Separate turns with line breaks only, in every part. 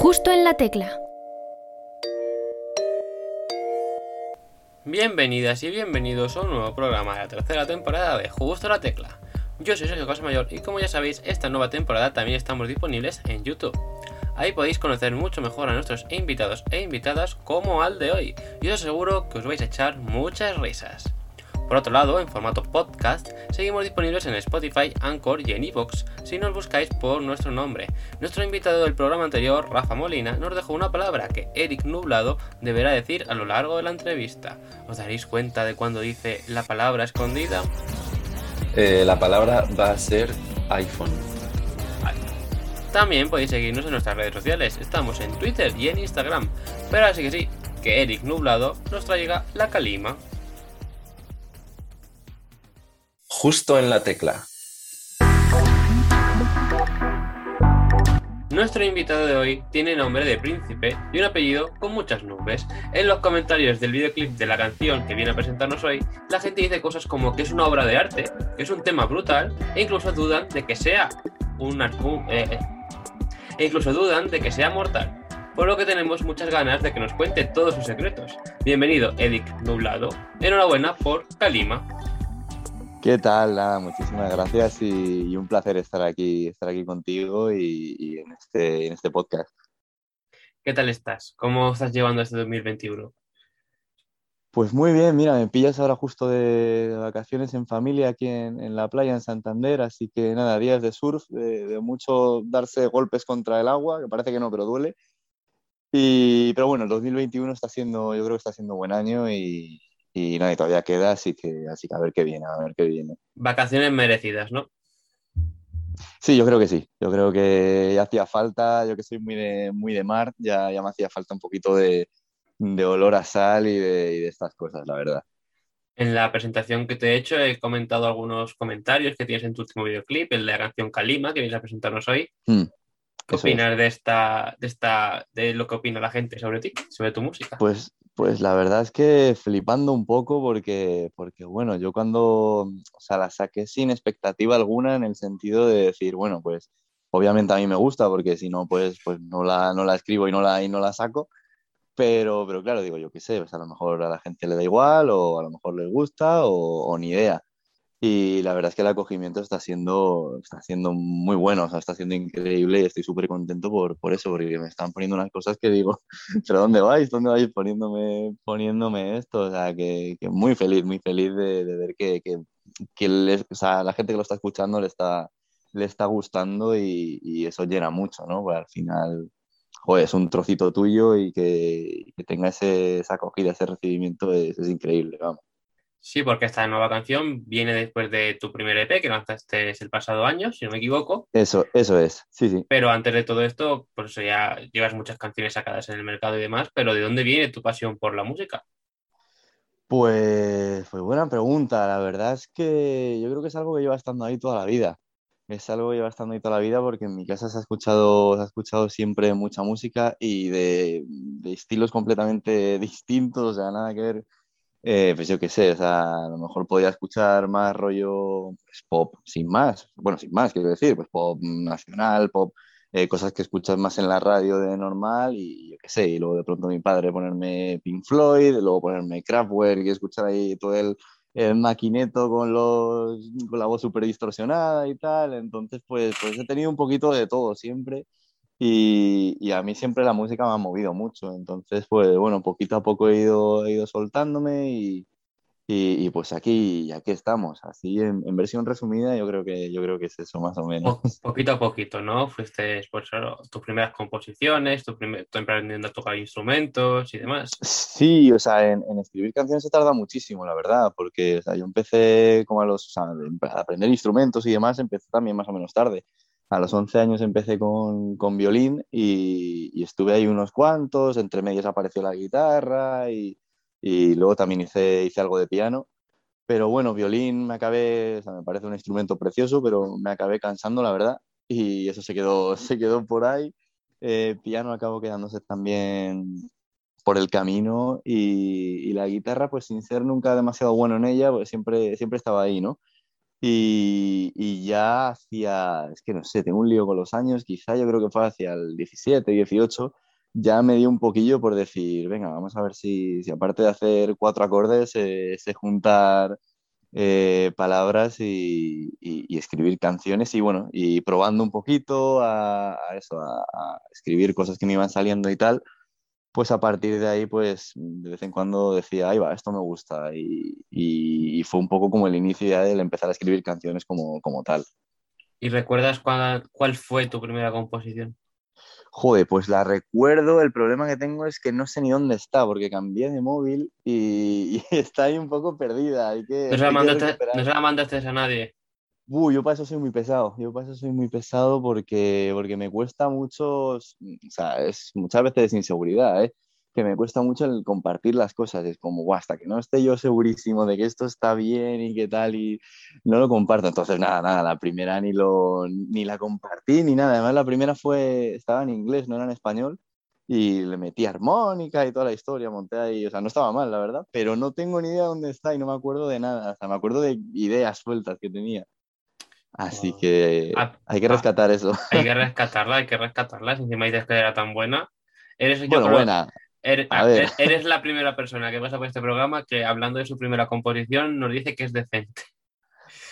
Justo en la tecla.
Bienvenidas y bienvenidos a un nuevo programa de la tercera temporada de Justo en la Tecla. Yo soy Sergio Casamayor y como ya sabéis, esta nueva temporada también estamos disponibles en YouTube. Ahí podéis conocer mucho mejor a nuestros invitados e invitadas como al de hoy, y os aseguro que os vais a echar muchas risas. Por otro lado, en formato podcast, seguimos disponibles en Spotify, Anchor y en Evox, si nos buscáis por nuestro nombre. Nuestro invitado del programa anterior, Rafa Molina, nos dejó una palabra que Eric Nublado deberá decir a lo largo de la entrevista. ¿Os daréis cuenta de cuando dice la palabra escondida?
Eh, la palabra va a ser iPhone.
También podéis seguirnos en nuestras redes sociales, estamos en Twitter y en Instagram. Pero así que sí, que Eric Nublado nos traiga la calima.
Justo en la tecla.
Nuestro invitado de hoy tiene nombre de príncipe y un apellido con muchas nubes. En los comentarios del videoclip de la canción que viene a presentarnos hoy, la gente dice cosas como que es una obra de arte, que es un tema brutal, e incluso dudan de que sea un, eh, eh, e incluso dudan de que sea mortal. Por lo que tenemos muchas ganas de que nos cuente todos sus secretos. Bienvenido, Edic Nublado. Enhorabuena por Kalima.
¿Qué tal? Nada, muchísimas gracias y, y, un placer estar aquí, estar aquí contigo y, y en, este, en este podcast.
¿Qué tal estás? ¿Cómo estás llevando este 2021?
Pues muy bien, mira, me pillas ahora justo de, de vacaciones en familia aquí en, en, la playa en Santander, así que nada, días de surf, de, de, mucho darse golpes contra el agua, que parece que no, pero duele. Y, pero bueno, el 2021 está siendo, yo creo que está siendo buen año y, y nada, todavía queda, así que, así que a ver qué viene, a ver qué viene.
Vacaciones merecidas, ¿no?
Sí, yo creo que sí. Yo creo que ya hacía falta, yo que soy muy de, muy de mar, ya, ya me hacía falta un poquito de, de olor a sal y de, y de, estas cosas, la verdad.
En la presentación que te he hecho he comentado algunos comentarios que tienes en tu último videoclip, el de la canción Kalima, que vienes a presentarnos hoy.
Mm,
¿Qué opinas es. de esta, de esta, de lo que opina la gente sobre ti, sobre tu música?
Pues, pues la verdad es que flipando un poco porque, porque, bueno, yo cuando, o sea, la saqué sin expectativa alguna en el sentido de decir, bueno, pues obviamente a mí me gusta porque si no, pues, pues no, la, no la escribo y no la, y no la saco. Pero, pero claro, digo, yo qué sé, pues a lo mejor a la gente le da igual o a lo mejor le gusta o, o ni idea. Y la verdad es que el acogimiento está siendo, está siendo muy bueno, o sea, está siendo increíble y estoy súper contento por, por eso, porque me están poniendo unas cosas que digo, ¿pero dónde vais? ¿Dónde vais poniéndome, poniéndome esto? O sea, que, que muy feliz, muy feliz de, ver que, que, les, o sea, la gente que lo está escuchando le está, le está gustando y, y eso llena mucho, ¿no? Porque al final, joder, es un trocito tuyo y que, que tenga ese, esa acogida, ese recibimiento es, es increíble, vamos.
Sí, porque esta nueva canción viene después de tu primer EP que lanzaste el pasado año, si no me equivoco.
Eso, eso es, sí, sí.
Pero antes de todo esto, pues ya llevas muchas canciones sacadas en el mercado y demás, pero ¿de dónde viene tu pasión por la música?
Pues, pues buena pregunta. La verdad es que yo creo que es algo que lleva estando ahí toda la vida. Es algo que lleva estando ahí toda la vida porque en mi casa se ha escuchado, se ha escuchado siempre mucha música y de, de estilos completamente distintos, o sea, nada que ver eh, pues yo qué sé, o sea, a lo mejor podía escuchar más rollo pues, pop sin más, bueno, sin más, quiero decir, pues pop nacional, pop, eh, cosas que escuchas más en la radio de normal y yo qué sé, y luego de pronto mi padre ponerme Pink Floyd, luego ponerme Kraftwerk y escuchar ahí todo el, maquineto con, los, con la voz súper distorsionada y tal, entonces pues, pues he tenido un poquito de todo siempre. Y, y, a mí siempre la música me ha movido mucho, entonces pues bueno, poquito a poco he ido, he ido soltándome y, y, y pues aquí, aquí estamos, así en, en, versión resumida yo creo, que, yo creo que es eso más o menos.
Po poquito a poquito, ¿no? Fuiste pues, tus primeras composiciones, tu, primer, aprendiendo a tocar instrumentos y demás.
Sí, o sea, en, en, escribir canciones se tarda muchísimo, la verdad, porque o sea, yo empecé como a los, o sea, a aprender instrumentos y demás, empecé también más o menos tarde a los 11 años empecé con, con violín y, estuve ahí unos cuantos, entre medios apareció la guitarra y, y, luego también hice, hice algo de piano. Pero bueno, violín me acabé, me parece un instrumento precioso, pero me acabé cansando, la verdad, y eso se quedó, se quedó por ahí. Eh, piano acabó quedándose también por el camino y, y, la guitarra, pues sin ser nunca demasiado bueno en ella, pues siempre, siempre estaba ahí, ¿no? Y, y ya hacía, es que no sé, tengo un lío con los años, quizá yo creo que fue hacia el 17, 18, ya me dio un poquillo por decir, venga, vamos a ver si, si aparte de hacer cuatro acordes, eh, juntar eh, palabras y, y- y escribir canciones y bueno, y probando un poquito a, a eso, a, a escribir cosas que me iban saliendo y tal, pues a partir de ahí, pues de vez en cuando decía, ahí va, esto me gusta y, y- y fue un poco como el inicio ya del empezar a escribir canciones como, como tal.
¿Y recuerdas cuál, cuál fue tu primera composición?
Joder, pues la recuerdo, el problema que tengo es que no sé ni dónde está, porque cambié de móvil y, y está ahí un poco perdida, hay que,
No se la
hay que
mandaste,
recuperar.
no se la mandaste a nadie.
Uh, yo para eso soy muy pesado, yo para eso soy muy pesado porque, porque me cuesta mucho, o sea, es muchas veces inseguridad, ¿eh? Que me cuesta mucho el compartir las cosas, es como, "Buah, hasta que no esté yo segurísimo de que esto está bien y qué tal, y no lo comparto, entonces nada, nada, la primera ni, lo, ni la compartí ni nada, además la primera fue, estaba en inglés, no era en español, y le metí armónica y toda la historia, monté ahí, o sea, no estaba mal, la verdad, pero no tengo ni idea dónde está y no me acuerdo de nada, o sea, me acuerdo de ideas sueltas que tenía. Así que
Ah,
hay que
ah,
rescatar eso.
hay que rescatarla, hay que rescatarla. Si encima dices que era tan buena. Eres, yo
Bueno,
creo-
buena.
eres,
ver.
e- eres la primera persona que pasa por este programa que hablando de su primera composición nos dice que es decente.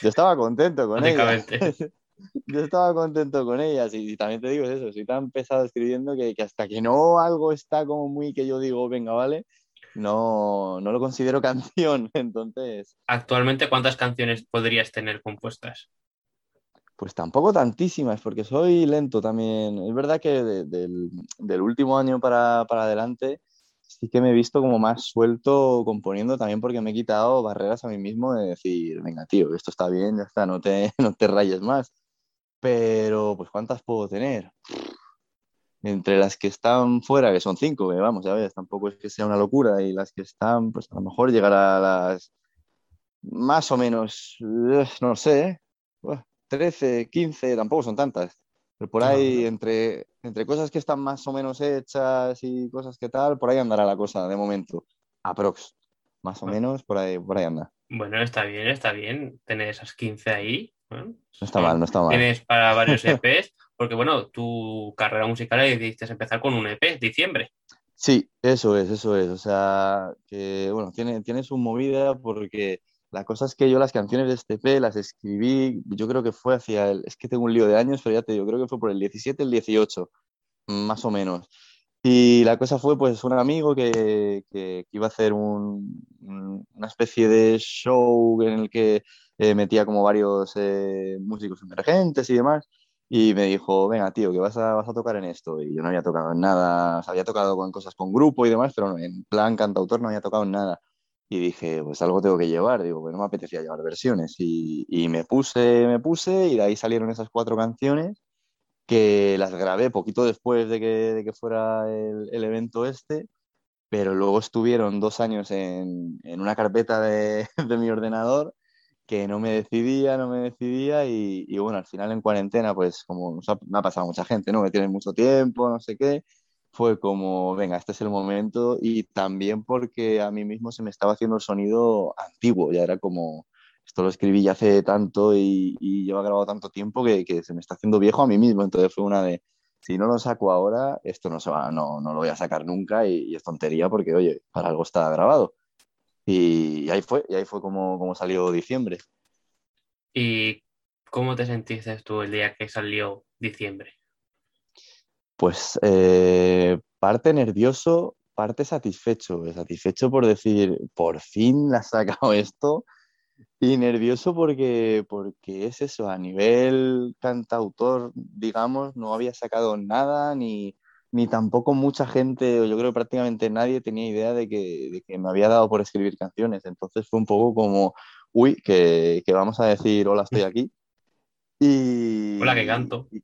Yo estaba contento con ella. Yo estaba contento con ellas y, y también te digo es eso, soy tan pesado escribiendo que, que hasta que no algo está como muy que yo digo, venga, vale, no, no lo considero canción. Entonces,
Actualmente, ¿cuántas canciones podrías tener compuestas?
Pues tampoco tantísimas, porque soy lento también. Es verdad que de- del, último año para, para adelante sí que me he visto como más suelto componiendo también porque me he quitado barreras a mí mismo de decir, venga, tío, esto está bien, ya está, no te, no te rayes más. Pero, pues, ¿cuántas puedo tener? Entre las que están fuera, que son cinco, que vamos, ya ves, tampoco es que sea una locura, y las que están, pues a lo mejor llegar a las más o menos, eh, no sé, ¿eh? 13, 15, tampoco son tantas. Pero por ahí, entre, entre cosas que están más o menos hechas y cosas que tal, por ahí andará la cosa de momento. Aprox. Más o
Ah.
menos, por ahí, por ahí anda.
Bueno, está bien, está bien tener esas 15 ahí. ¿no?
No está mal, no está mal.
Tienes para varios EPs, porque bueno, tu carrera musical decidiste empezar con un EP, diciembre.
Sí, eso es, eso es. O sea, que bueno, tiene, tiene su movida porque la cosa es que yo las canciones de este EP las escribí, yo creo que fue hacia el, es que tengo un lío de años, pero ya te digo, creo que fue por el 17, el 18, más o menos. Y la cosa fue pues un amigo que, que- que iba a hacer un- un- una especie de show en el que eh, metía como varios eh, músicos emergentes y demás. Y me dijo, venga, tío, que vas a, vas a tocar en esto. Y yo no había tocado en nada, o sea, había tocado con cosas con grupo y demás, pero en plan cantautor no había tocado en nada. Y dije, pues algo tengo que llevar, digo, pues no me apetecía llevar versiones. Y, y me puse, me puse, y de ahí salieron esas cuatro canciones que las grabé poquito después de que, de que fuera el, el evento este, pero luego estuvieron dos años en, en una carpeta de, de mi ordenador que no me decidía, no me decidía y, y bueno, al final en cuarentena, pues como nos ha- me ha pasado mucha gente, ¿no? Que tiene mucho tiempo, no sé qué, fue como, venga, este es el momento y también porque a mí mismo se me estaba haciendo el sonido antiguo, ya era como, esto lo escribí ya hace tanto y, y lleva grabado tanto tiempo que, que se me está haciendo viejo a mí mismo, entonces fue una de, si no lo saco ahora, esto no se va, no, no lo voy a sacar nunca y, es tontería porque, oye, para algo está grabado. Y ahí fue, y ahí fue como, como salió diciembre.
¿Y cómo te sentiste tú el día que salió diciembre?
Pues eh, parte nervioso, parte satisfecho. Satisfecho por decir, por fin la has sacado esto. Y nervioso porque, porque es eso, a nivel cantautor, digamos, no había sacado nada, ni, ni tampoco mucha gente, o yo creo que prácticamente nadie tenía idea de que, de que me había dado por escribir canciones. Entonces fue un poco como, uy, que, que vamos a decir, hola, estoy aquí. Y,
Hola, que canto.
y-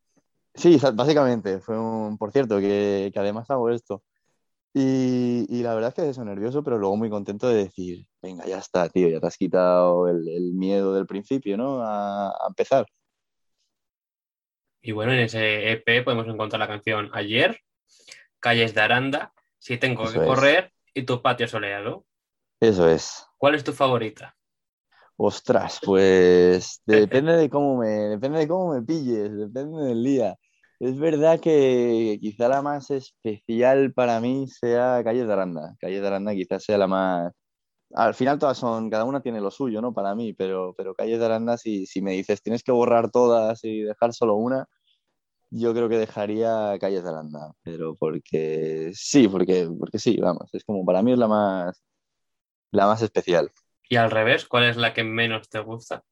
sí, básicamente, fue un, por cierto, que, que además hago esto. Y, y la verdad es que eso, nervioso, pero luego muy contento de decir, venga, ya está, tío, ya te has quitado el, el miedo del principio, ¿no? A, a empezar.
Y bueno, en ese EP podemos encontrar la canción Ayer, Calles de Aranda, Si tengo
Eso
que
es.
correr y Tu patio soleado.
Eso es.
¿Cuál es tu favorita?
Ostras, pues depende de cómo me, depende de cómo me pilles, depende del día. Es verdad que quizá la más especial para mí sea Calle de Aranda. Calle de Aranda quizás sea la más... Al final todas son, cada una tiene lo suyo, ¿no? Para mí, pero, pero Calle de Aranda, si, si me dices tienes que borrar todas y dejar solo una, yo creo que dejaría Calles de Aranda, pero porque sí, porque, porque sí, vamos, es como para mí es la más, la más especial.
Y al revés, ¿cuál es la que menos te gusta?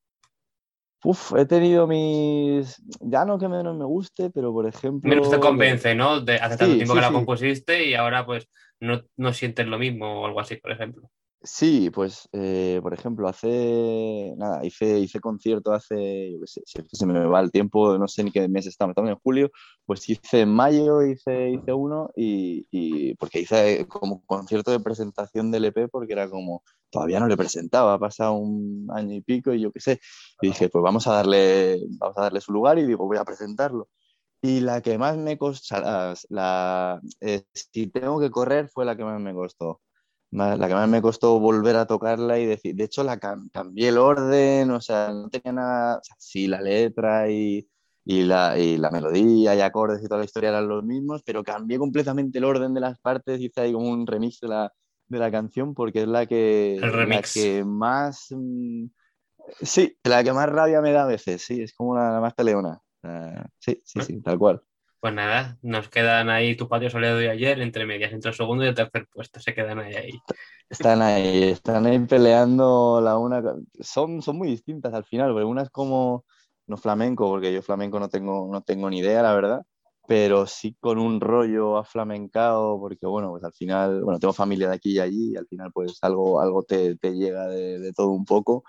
Uf, he tenido mis. Ya no que menos me guste, pero por ejemplo.
Menos te convence, ¿no? De hace tanto tiempo que la compusiste y ahora pues no, no sientes lo mismo o algo así, por ejemplo.
Sí, pues, eh, por ejemplo, hace, nada, hice, hice concierto hace, yo qué sé, si se me va el tiempo, no sé ni qué mes estamos, estamos en julio, pues hice en mayo, hice, hice uno y, y, porque hice como concierto de presentación del EP porque era como, todavía no le presentaba, ha pasado un año y pico y yo qué sé, y dije, pues vamos a darle, vamos a darle su lugar y digo, voy a presentarlo. Y la que más me costó, la, eh, si tengo que correr, fue la que más me costó la que más me costó volver a tocarla y decir, de hecho la cambié el orden, o sea, no tenía nada, o sea, sí, la letra y, y, la, y la melodía y acordes y toda la historia eran los mismos, pero cambié completamente el orden de las partes, hice ahí como un remix de la, de la canción porque es la que, la que más, mm, sí, la que más rabia me da a veces, sí, es como la, más peleona, sí, sí, sí, tal cual.
Pues nada, nos quedan ahí tu patio soleado de ayer, entre medias, entre el segundo y el tercer puesto, se quedan ahí. ahí.
Están ahí, están ahí peleando la una. Son, son muy distintas al final, porque una es como, no flamenco, porque yo flamenco no tengo, no tengo ni idea, la verdad, pero sí con un rollo aflamencado, porque bueno, pues al final, bueno, tengo familia de aquí y allí, y al final pues algo, algo te, te llega de, de todo un poco.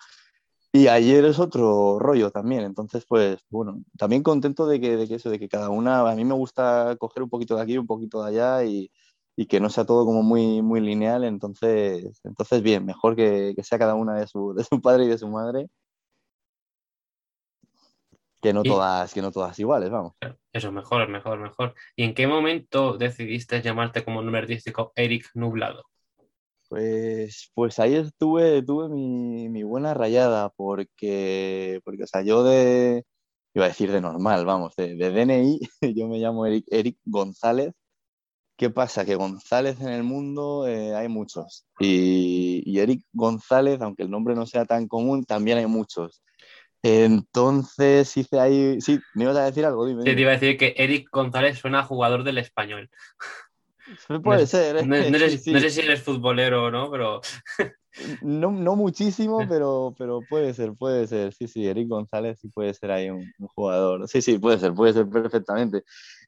Y ayer es otro rollo también, entonces pues bueno, también contento de que, de que eso, de que cada una, a mí me gusta coger un poquito de aquí, un poquito de allá y, y que no sea todo como muy, muy lineal, entonces, entonces bien, mejor que, que sea cada una de su, de su padre y de su madre, que no, todas, que no todas iguales, vamos.
Eso, mejor, mejor, mejor. ¿Y en qué momento decidiste llamarte como nombre artístico Eric Nublado?
Pues, pues ahí estuve, tuve mi, mi, buena rayada, porque, porque, o sea, yo de, iba a decir de normal, vamos, de, de DNI, yo me llamo Eric, Eric, González. ¿Qué pasa? Que González en el mundo eh, hay muchos. Y, y, Eric González, aunque el nombre no sea tan común, también hay muchos. Entonces hice ahí. Sí, ¿me ibas a decir algo? Dime,
Sí, te iba a decir que Eric González suena a jugador del español.
Puede no, ser. ¿eh?
No, no, sé, sí. no, sé, si eres futbolero o no, pero.
no, muchísimo, pero, pero puede ser, puede ser. Sí, sí, Eric González sí puede ser ahí un, un, jugador. Sí, sí, puede ser, puede ser perfectamente.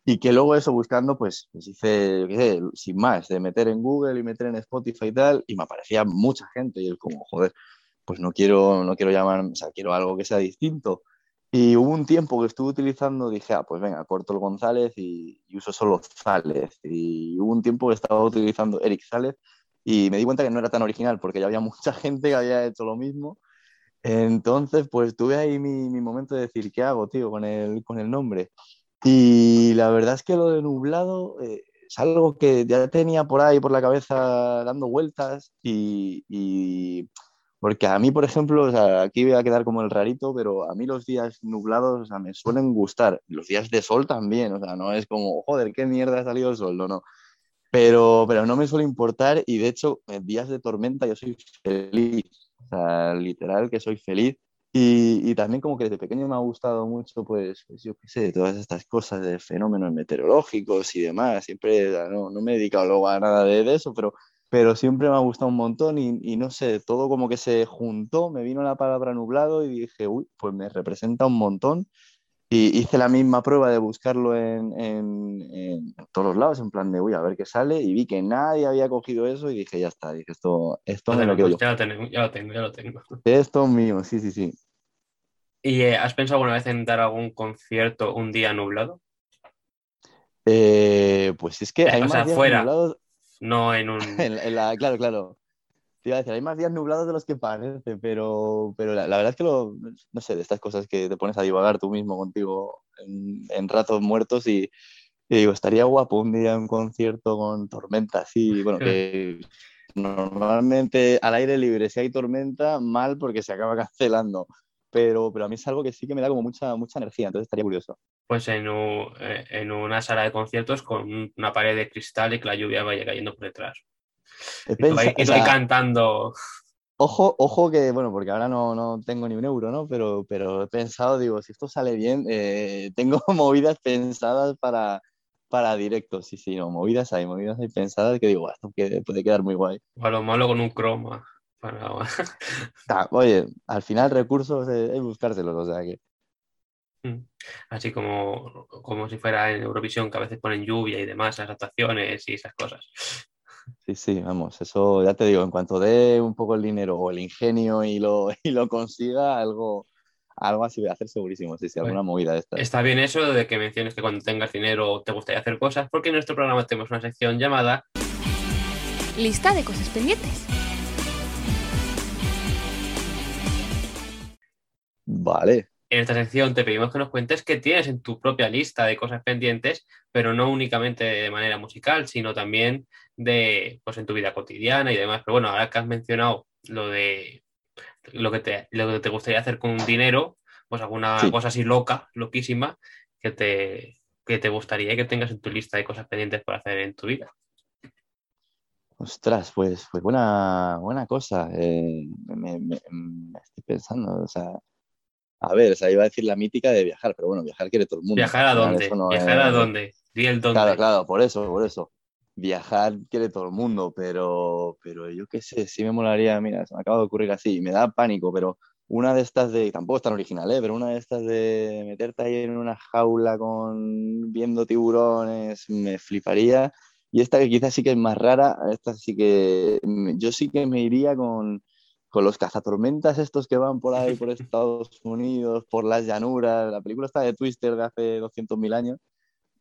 Y que luego eso buscando, pues, pues hice, sin más, de meter en Google y meter en Spotify y tal, y me aparecía mucha gente. Y él, como, joder, pues no quiero, no quiero llamar, o sea, quiero algo que sea distinto. Y hubo un tiempo que estuve utilizando, dije, ah, pues venga, corto el González y, y, uso solo Zález. Y hubo un tiempo que estaba utilizando Eric Zález y me di cuenta que no era tan original porque ya había mucha gente que había hecho lo mismo. Entonces, pues tuve ahí mi, mi momento de decir, ¿qué hago, tío, con el, con el nombre? Y la verdad es que lo de nublado eh, es algo que ya tenía por ahí, por la cabeza, dando vueltas y, y porque a mí, por ejemplo, o sea, aquí voy a quedar como el rarito, pero a mí los días nublados o sea, me suelen gustar. Los días de sol también, o sea, no es como, joder, qué mierda ha salido el sol, no, no. Pero, pero no me suele importar y de hecho, en días de tormenta yo soy feliz. O sea, literal que soy feliz. Y, y, también como que desde pequeño me ha gustado mucho, pues, pues yo qué sé, todas estas cosas de fenómenos meteorológicos y demás. Siempre no, no me he dedicado luego a nada de, de eso, pero pero siempre me ha gustado un montón y, y, no sé, todo como que se juntó, me vino la palabra nublado y dije, uy, pues me representa un montón. Y hice la misma prueba de buscarlo en, en, en, todos los lados, en plan de, uy, a ver qué sale, y vi que nadie había cogido eso y dije, ya está, dije, esto, esto me lo quedo yo.
Ya lo, tengo, ya lo tengo, ya lo tengo.
Esto es mío, sí, sí, sí.
¿Y eh, has pensado alguna vez en dar algún concierto un día nublado?
Eh, pues es que hay
o
más
sea,
días
fuera.
nublados
no en un...
en, en la, claro, claro. Te iba a decir, hay más días nublados de los que parece, pero, pero la, la, verdad es que lo, no sé, de estas cosas que te pones a divagar tú mismo contigo en, en ratos muertos y, y, digo, estaría guapo un día un concierto con tormenta así, bueno, que, normalmente al aire libre, si hay tormenta, mal porque se acaba cancelando. Pero, pero a mí es algo que sí que me da como mucha, mucha energía, entonces estaría curioso.
Pues en, eh, en una sala de conciertos con una pared de cristal y que la lluvia vaya cayendo por detrás. Y ahí, cantando.
Ojo, ojo que, bueno, porque ahora no, no, tengo ni un euro, ¿no? Pero, pero he pensado, digo, si esto sale bien, eh, tengo movidas pensadas para, para directos, sí, sí, no, movidas hay, movidas hay pensadas que digo, esto puede quedar muy guay.
O a lo malo con un croma.
oye, al final recursos es, buscárselos, o sea que...
Mm. Así como, como si fuera en Eurovisión, que a veces ponen lluvia y demás, las actuaciones y esas cosas.
Sí, sí, vamos, eso ya te digo, en cuanto dé un poco el dinero o el ingenio y lo, y lo consiga, algo, algo así voy a hacer segurísimo, sí, sí, alguna movida de esta.
Está bien eso de que menciones que cuando tengas dinero te gustaría hacer cosas, porque en nuestro programa tenemos una sección llamada
Lista de cosas pendientes.
Vale.
En esta sección te pedimos que nos cuentes qué tienes en tu propia lista de cosas pendientes, pero no únicamente de manera musical, sino también de, pues, en tu vida cotidiana y demás. Pero bueno, ahora que has mencionado lo de lo que te, lo que te gustaría hacer con dinero, pues alguna cosa así loca, loquísima, que te, que te gustaría que tengas en tu lista de cosas pendientes por hacer en tu vida.
Ostras, pues, pues buena, buena cosa. Eh, me, estoy pensando, o sea, a ver, o sea, iba a decir la mítica de viajar, pero bueno, viajar quiere todo el mundo.
¿Viajar a dónde? ¿Viajar a dónde? el dónde.
Claro, claro, por eso, por eso. Viajar quiere todo el mundo, pero, pero yo qué sé, sí me molaría, mira, se me acaba de ocurrir así, me da pánico, pero una de estas de, tampoco es tan original, ¿eh? pero una de estas de meterte ahí en una jaula con viendo tiburones, me fliparía. Y esta que quizás sí que es más rara, esta sí que yo sí que me iría con, con los cazatormentas estos que van por ahí, por Estados Unidos, por las llanuras, la película está de Twister de hace 200.000 años,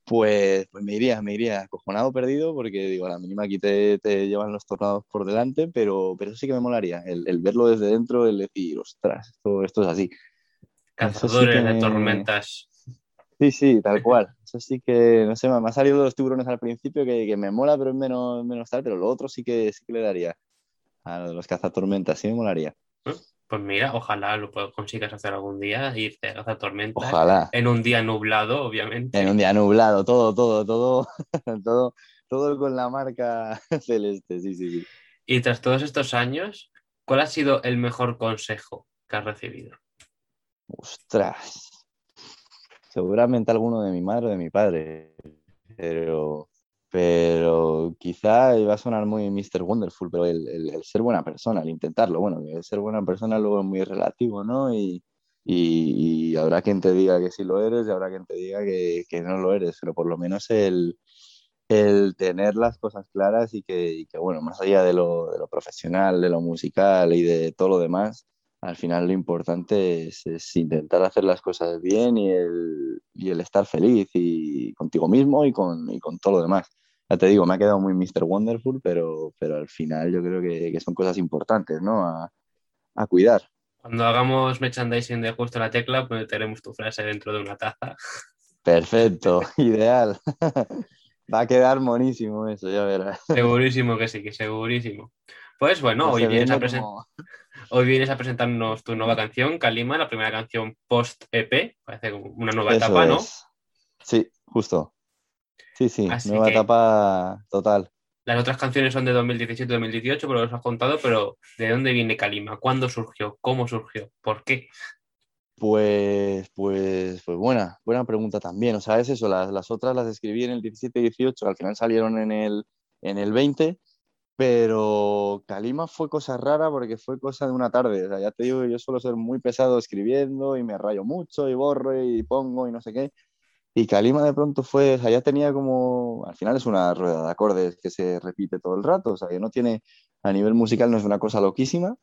pues, pues me iría, me iría acojonado perdido porque digo, a la mínima aquí te, te llevan los tornados por delante, pero, pero eso sí que me molaría, el, el verlo desde dentro, el decir, ostras, esto, esto es así.
Cazadores de tormentas.
Sí, sí, tal cual. Eso sí que, no sé, me ha salido los tiburones al principio que, que me mola, pero es menos, menos tal, pero lo otro sí que, sí que le daría a los cazatormentas, sí me molaría.
Pues mira, ojalá lo consigas hacer algún día, irte a cazatormentas.
Ojalá.
En un día nublado, obviamente.
En un día nublado, todo, todo, todo, todo, todo con la marca celeste, sí, sí, sí.
Y tras todos estos años, ¿cuál ha sido el mejor consejo que has recibido?
Ostras. Seguramente alguno de mi madre o de mi padre, pero pero quizá iba a sonar muy Mr. Wonderful, pero el, el, ser buena persona, el intentarlo, bueno, el ser buena persona luego es muy relativo, ¿no? Y, y, habrá quien te diga que sí lo eres y habrá quien te diga que, que no lo eres, pero por lo menos el, el tener las cosas claras y que, que, bueno, más allá de lo, de lo, profesional, de lo musical y de todo lo demás, al final lo importante es, es intentar hacer las cosas bien y el, y el estar feliz y contigo mismo y con, y con todo lo demás ya te digo, me ha quedado muy Mr. Wonderful, pero, pero al final yo creo que, que son cosas importantes, ¿no? A, a, cuidar.
Cuando hagamos merchandising de justo la tecla, pues tenemos tu frase dentro de una taza.
Perfecto, ideal. Va a quedar monísimo eso, ya verás.
Segurísimo que sí, que segurísimo. Pues bueno, hoy vienes, a hoy vienes, a presentarnos tu nueva canción, Kalima, la primera canción post-EP, parece una nueva etapa, ¿no?
Sí, justo. Sí, sí, nueva etapa total.
Las otras canciones son de 2017-2018, pero los has contado, pero ¿de dónde viene Kalima? ¿Cuándo surgió? ¿Cómo surgió? ¿Por qué?
Pues, pues, pues buena, buena pregunta también. O sea, es eso, las, las otras las escribí en el 17-18, al final salieron en el, en el 20, pero Kalima fue cosa rara porque fue cosa de una tarde. O sea, ya te digo, yo suelo ser muy pesado escribiendo y me rayo mucho y borro y pongo y no sé qué. Y Kalima de pronto fue, o sea, ya tenía como, al final es una rueda de acordes que se repite todo el rato, o sea, que no tiene, a nivel musical no es una cosa loquísima,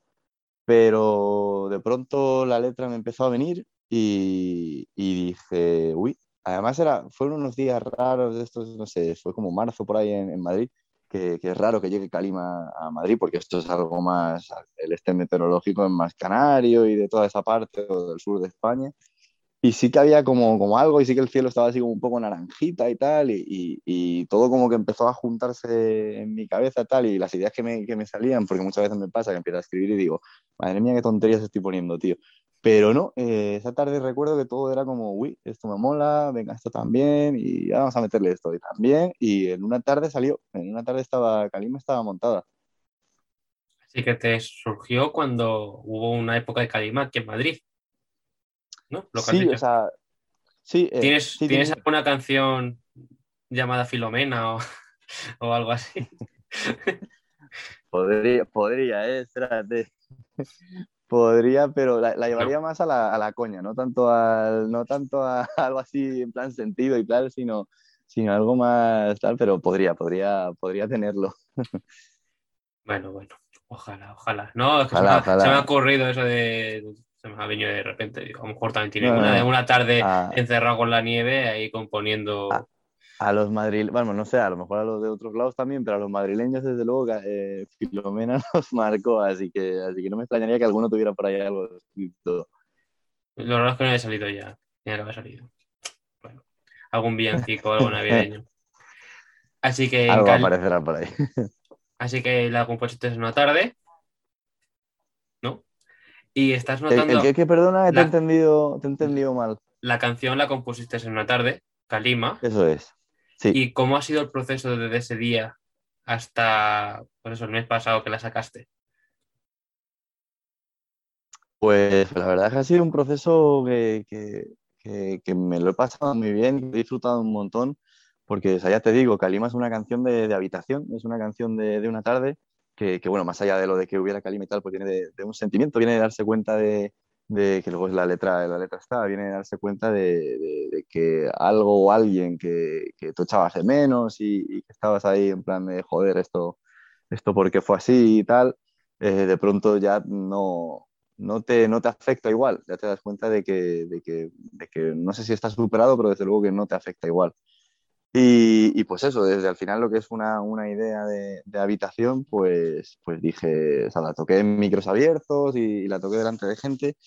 pero de pronto la letra me empezó a venir y, y dije, uy, además era, fueron unos días raros de estos, no sé, fue como marzo por ahí en, Madrid, que, que, es raro que llegue Kalima a Madrid, porque esto es algo más, el este meteorológico es más canario y de toda esa parte, o del sur de España. Y sí que había como, como algo y sí que el cielo estaba así como un poco naranjita y tal y, y, todo como que empezó a juntarse en mi cabeza tal y las ideas que me, que me salían, porque muchas veces me pasa que empiezo a escribir y digo, madre mía, qué tonterías estoy poniendo, tío. Pero no, eh, esa tarde recuerdo que todo era como, uy, esto me mola, venga, esto también, y vamos a meterle esto y también. Y en una tarde salió, en una tarde estaba, Calima estaba montada.
Así que te surgió cuando hubo una época de Calima aquí en Madrid. ¿No? Lo que has
Sí, o sea, sí. eh,
¿Tienes,
sí,
¿tienes
tiene-
alguna canción llamada Filomena o, o algo así?
Podría, podría, eh, espérate. Podría, pero la, la llevaría más a la, a la coña, no tanto, al, no tanto a algo así en plan sentido y tal, sino, sino algo más tal, pero podría, podría, podría tenerlo.
Bueno, bueno, ojalá, ojalá. No, es que se, me
Ojalá, ojalá.
se me ha ocurrido eso de. Se me ha venido de repente. digo, a lo mejor también tiene
No,
una,
no.
una tarde
A,
encerrado con la nieve ahí componiendo.
Ah. a los madrileños, bueno, no sé, a lo mejor a los de otros lados también, pero a los madrileños, desde luego, eh, Filomena nos marcó, así que, así que no me extrañaría que alguno tuviera por ahí algo escrito.
Lo raro es que no haya salido ya. Ya no había salido. Bueno, algún villancico, algo navideño. Así que,
Algo
Cal-
aparecerá por ahí.
así que la compusiste en una tarde. Y estás notando.
el que, que, perdona, te
La-
he entendido, te he entendido mal.
La canción la compusiste en una tarde, Kalima.
Eso es. Sí.
¿Y cómo ha sido el proceso desde ese día hasta por eso, el mes pasado que la sacaste?
Pues la verdad es que ha sido un proceso que, que, que, que me lo he pasado muy bien, he disfrutado un montón, porque o sea, ya te digo, Calima es una canción de, de habitación, es una canción de, de una tarde, que, que, bueno, más allá de lo de que hubiera Calima y tal, pues viene de, de un sentimiento, viene de darse cuenta de, de, que luego es la letra, la letra está, viene de darse cuenta de, que algo o alguien que, que tú echabas de menos y, y, que estabas ahí en plan de joder, esto, esto porque fue así y tal, eh, de pronto ya no, no te, no te afecta igual, ya te das cuenta de que, de que, de que no sé si estás superado, pero desde luego que no te afecta igual. Y, y pues eso, desde al final lo que es una, una idea de, de, habitación, pues, pues dije, o sea, la toqué en micros abiertos y, y la toqué delante de gente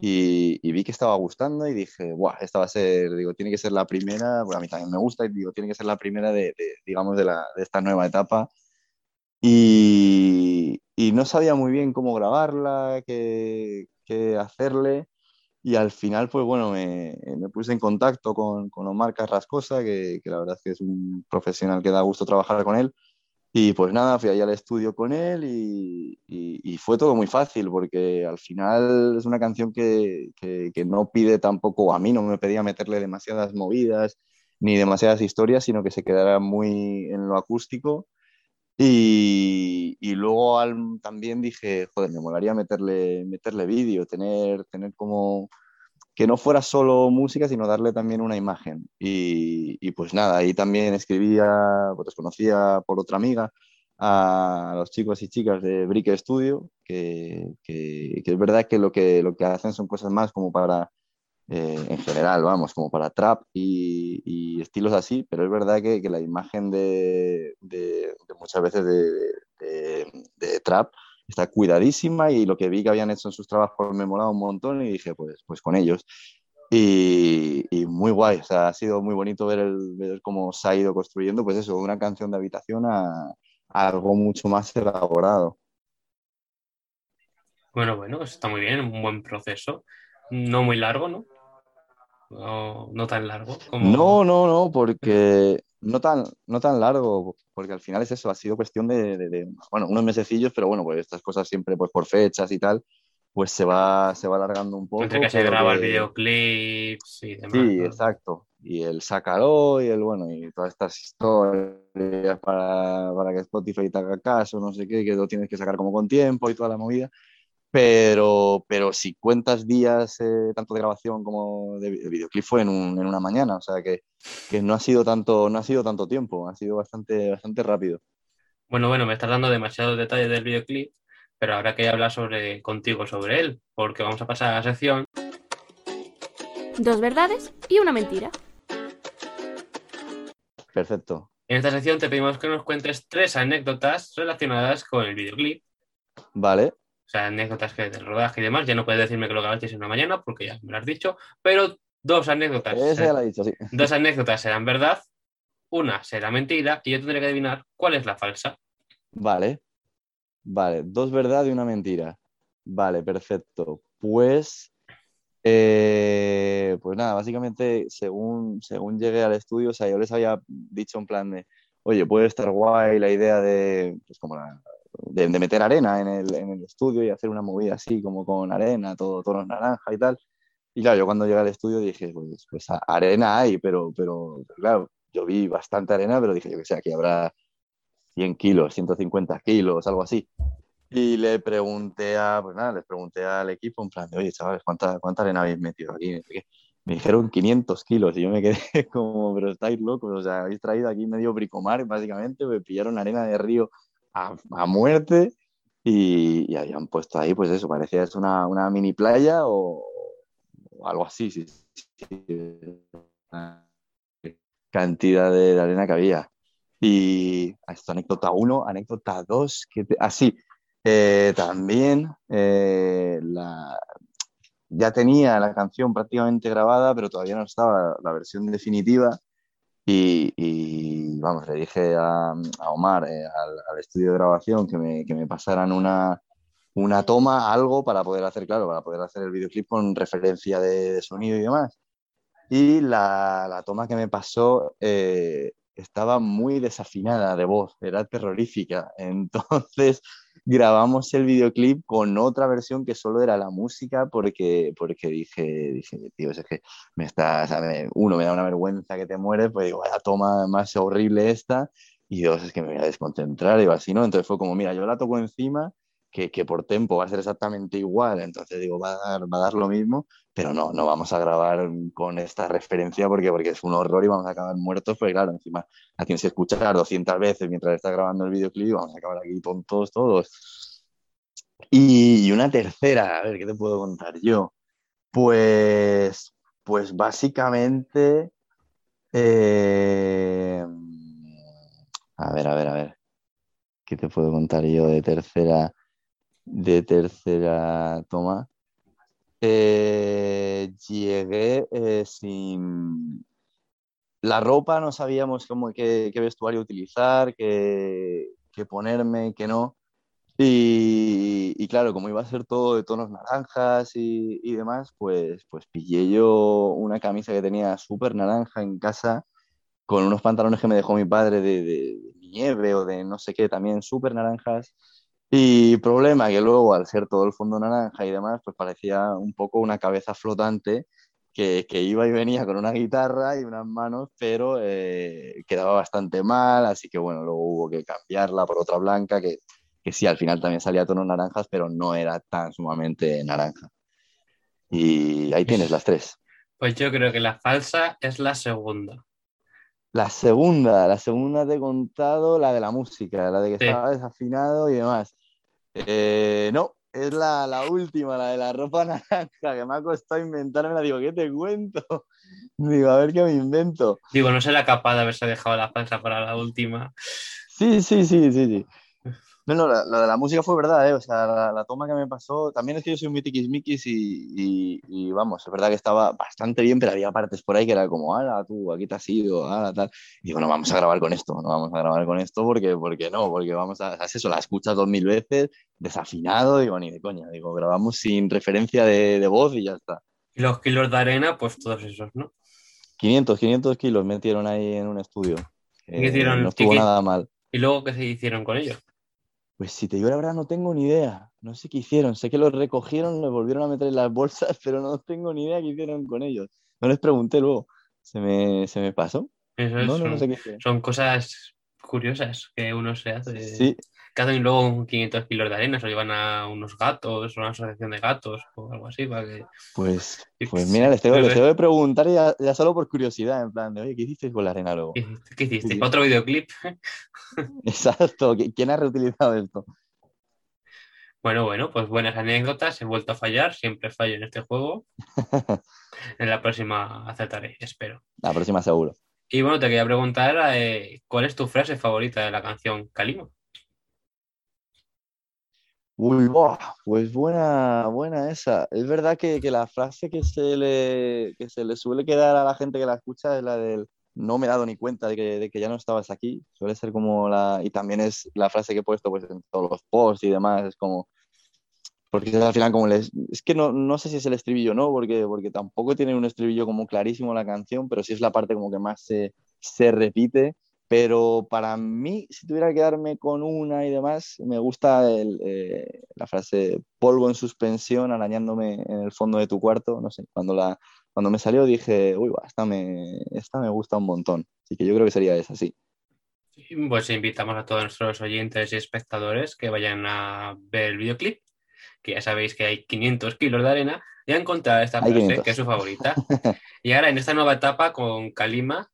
y, y, vi que estaba gustando y dije, Buah, esta va a ser, digo, tiene que ser la primera, porque a mí también me gusta y digo, tiene que ser la primera de, de digamos, de, la, de esta nueva etapa. Y, no sabía muy bien cómo grabarla, qué, qué hacerle. Y al final, pues bueno, me, puse en contacto con, con Omar Carrascosa, que, que, la verdad es que es un profesional que da gusto trabajar con él. Y pues nada, fui allá al estudio con él y, y, y fue todo muy fácil, porque al final es una canción que, que, que, no pide tampoco, a mí no me pedía meterle demasiadas movidas ni demasiadas historias, sino que se quedara muy en lo acústico. Y, y luego al, también dije, joder, me molaría meterle, meterle vídeo, tener, tener como que no fuera solo música, sino darle también una imagen. Y, y pues nada, ahí también escribía, pues conocía por otra amiga a los chicos y chicas de Brick Studio, que, que, que, es verdad que lo, que lo que hacen son cosas más como para, eh, en general, vamos, como para trap y, estilos así, pero es verdad que, la imagen de, de, muchas veces de, trap está cuidadísima y lo que vi que habían hecho en sus trabajos me molaba un montón y dije, pues, pues con ellos. Y, muy guay, o sea, ha sido muy bonito ver, el, ver cómo se ha ido construyendo, pues eso, una canción de habitación a, algo mucho más elaborado.
Bueno, bueno, está muy bien, un buen proceso. No muy largo, ¿no? No, no tan largo como...
No, no, no, porque no tan, no tan largo, porque al final es eso, ha sido cuestión de, de, de, bueno, unos mesecillos, pero bueno, pues estas cosas siempre pues por fechas y tal, pues se va, se va alargando un poco.
Entre que se graba el videoclip y demás.
Sí,
¿no?
exacto. Y el sácalo y el bueno, y todas estas historias para, para que Spotify te haga caso, no sé qué, que lo tienes que sacar como con tiempo y toda la movida. Pero, pero si cuentas días eh, tanto de grabación como de, de videoclip fue en, un, en, una mañana, o sea que, que, no ha sido tanto, no ha sido tanto tiempo, ha sido bastante, bastante rápido.
Bueno, bueno, me estás dando demasiados detalles del videoclip, pero habrá que hablar sobre, contigo sobre él, porque vamos a pasar a la sección.
Dos verdades y una mentira.
Perfecto.
En esta sección te pedimos que nos cuentes tres anécdotas relacionadas con el videoclip.
Vale.
O sea, anécdotas que del rodaje y demás. Ya no puedes decirme que lo grabaste en una mañana, porque ya me lo has dicho. Pero Dos anécdotas.
Esa ya la he dicho, sí.
Dos anécdotas serán verdad, una será mentira y yo tendré que adivinar cuál es la falsa.
Vale. Vale, dos verdad y una mentira. Vale, perfecto. Pues, eh, pues nada, básicamente, según, según llegué al estudio, o sea, yo les había dicho en plan de, oye, puede estar guay la idea de, pues como la- de, de meter arena en el, en el estudio y hacer una movida así, como con arena, todo tonos naranja y tal. Y claro, yo cuando llegué al estudio dije, pues, pues arena hay, pero, pero claro, yo vi bastante arena, pero dije, yo que sé, aquí habrá 100 kilos, 150 kilos, algo así. Y le pregunté a, pues nada, les pregunté al equipo en plan de, oye, chavales, ¿cuánta, cuánta arena habéis metido aquí? Me dijeron 500 kilos y yo me quedé como, pero estáis locos, o sea, habéis traído aquí medio bricomar, básicamente, me pillaron arena de río a, muerte y, habían puesto ahí, pues eso, parecía es una, una mini playa o, algo así, cantidad de, arena que había. Y esto, anécdota 1, anécdota 2, que te- así, eh, también eh, ya tenía la canción prácticamente grabada, pero todavía no estaba la versión definitiva. Y, y, vamos, le dije a, a Omar, eh, al, al estudio de grabación, que me, que me pasaran una, una toma, algo para poder hacer, claro, para poder hacer el videoclip con referencia de, de sonido y demás. Y la, la toma que me pasó eh, estaba muy desafinada de voz, era terrorífica. Entonces grabamos el videoclip con otra versión que solo era la música porque, porque dije, dije, tío, es que me está, uno, me da una vergüenza que te mueres, pues digo, vaya toma más horrible esta, y dos, es que me voy a desconcentrar, digo, así, ¿no? Entonces fue como, mira, yo la toco encima, que, que por tempo va a ser exactamente igual, entonces digo, va a dar, va a dar lo mismo, pero no, no vamos a grabar con esta referencia porque, porque es un horror y vamos a acabar muertos, porque claro, encima la tienes que escuchar 200 veces mientras estás grabando el videoclip vamos a acabar aquí tontos todos. Y, y una tercera, a ver, ¿qué te puedo contar yo? Pues, pues básicamente, eh, a ver, a ver, a ver, ¿qué te puedo contar yo de tercera, de tercera toma? Eh, llegué eh, sin la ropa, no sabíamos cómo, qué, qué vestuario utilizar, qué, qué ponerme, qué no. Y, y claro, como iba a ser todo de tonos naranjas y, y demás, pues, pues pillé yo una camisa que tenía súper naranja en casa, con unos pantalones que me dejó mi padre de, de nieve o de no sé qué, también súper naranjas. Y problema que luego, al ser todo el fondo naranja y demás, pues parecía un poco una cabeza flotante que, que iba y venía con una guitarra y unas manos, pero eh, quedaba bastante mal, así que bueno, luego hubo que cambiarla por otra blanca que, que sí, al final también salía a tonos naranjas, pero no era tan sumamente naranja. Y ahí tienes las tres.
Pues yo creo que la falsa es la segunda.
La segunda, la segunda te he contado, la de la música, la de que
Sí.
estaba desafinado y demás. Eh, no, es la, la última, la de la ropa naranja, que me ha costado inventármela. Digo, ¿qué te cuento? Digo, a ver qué me invento.
Digo, no será capaz de haberse dejado la falsa para la última.
Sí, sí, sí, sí, sí. No, no, la de la música fue verdad, ¿eh? O sea, la, la toma que me pasó, también es que yo soy muy tiquismiquis y, y, y vamos, es verdad que estaba bastante bien, pero había partes por ahí que era como, ala, tú, aquí te has ido, ala, tal. Y digo, no vamos a grabar con esto, no vamos a grabar con esto porque, porque no, porque vamos a, es eso, la escuchas dos mil veces, desafinado, digo, ni de coña, digo, grabamos sin referencia de, de voz y ya está.
Y los kilos de arena, pues todos esos, ¿no?
500, 500 kilos metieron ahí en un estudio.
¿Y qué hicieron?
no estuvo
¿Qué- qué-
nada mal.
Y luego, ¿qué se hicieron con ellos?
Pues si te digo la verdad, no tengo ni idea. No sé qué hicieron. Sé que los recogieron, los volvieron a meter en las bolsas, pero no tengo ni idea qué hicieron con ellos. No les pregunté luego. Se me, se me pasó.
Eso es-
No, no, sé qué
son cosas curiosas que uno se hace.
Sí,
hacen luego un 500 kilos de arena, se lo llevan a unos gatos, o una asociación de gatos o algo así, para que...
pues, pues mira, les tengo, les
sí.
tengo que preguntar ya, ya solo por curiosidad, en plan de, oye, ¿qué hiciste con la arena luego?
¿Qué hiciste? ¿Qué hiciste?
Sí.
¿Otro videoclip?
Exacto, ¿qui- ¿quién ha reutilizado esto?
Bueno, bueno, pues buenas anécdotas. He vuelto a fallar, siempre fallo en este juego. En la próxima acertaré, espero.
La próxima seguro.
Y bueno, te quería preguntar, eh, ¿cuál es tu frase favorita de la canción Kalima?
Uy, pues buena, buena esa. Es verdad que, la frase que se, le, que se le suele quedar a la gente que la escucha es la del no me he dado ni cuenta de que, ya no estabas aquí. Suele ser como la... Y también es la frase que he puesto pues, en todos los posts y demás. Es como... Porque al final como les... Es que no, no sé si es el estribillo o no, porque, porque tampoco tiene un estribillo como clarísimo la canción, pero sí es la parte como que más se, se repite pero para mí, si tuviera que quedarme con una y demás, me gusta eh, la frase polvo en suspensión arañándome en el fondo de tu cuarto. No sé, cuando, la, cuando me salió dije, uy, esta, me, esta me gusta un montón. Así que yo creo que sería esa, sí.
Pues invitamos a todos nuestros oyentes y espectadores que vayan a ver el videoclip, que ya sabéis que hay 500 kilos de arena, y a encontrar esta frase, que es su favorita. y ahora en esta nueva etapa con Kalima,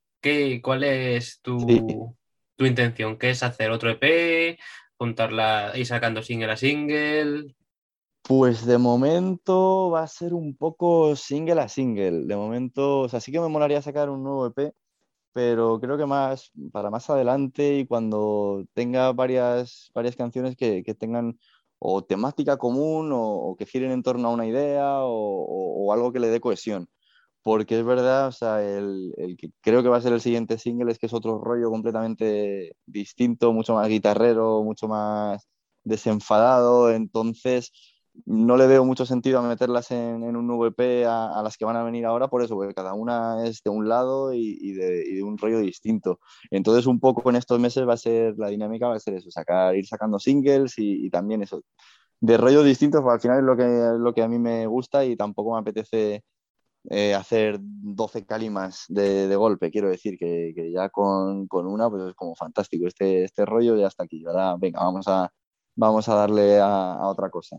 ¿Cuál es tu, intención? ¿Qué es hacer otro EP? ¿Juntarla y sacando single a single?
Pues de momento va a ser un poco single a single. De momento, o sea, sí que me molaría sacar un nuevo EP, pero creo que más para más adelante y cuando tenga varias, varias canciones que, tengan o temática común o, que giren en torno a una idea o algo que le dé cohesión porque es verdad, o sea, el, que creo que va a ser el siguiente single es que es otro rollo completamente distinto, mucho más guitarrero, mucho más desenfadado, entonces no le veo mucho sentido a meterlas en, un VP a, las que van a venir ahora, por eso, porque cada una es de un lado y, de, un rollo distinto. Entonces, un poco en estos meses va a ser, la dinámica va a ser eso, sacar, ir sacando singles y, también eso, de rollo distintos, porque al final es lo que, lo que a mí me gusta y tampoco me apetece eh, hacer 12 calimas de, golpe. Quiero decir que, ya con, una pues es como fantástico. Este, este rollo ya está aquí. Ahora, venga, vamos a, vamos a darle a, otra cosa.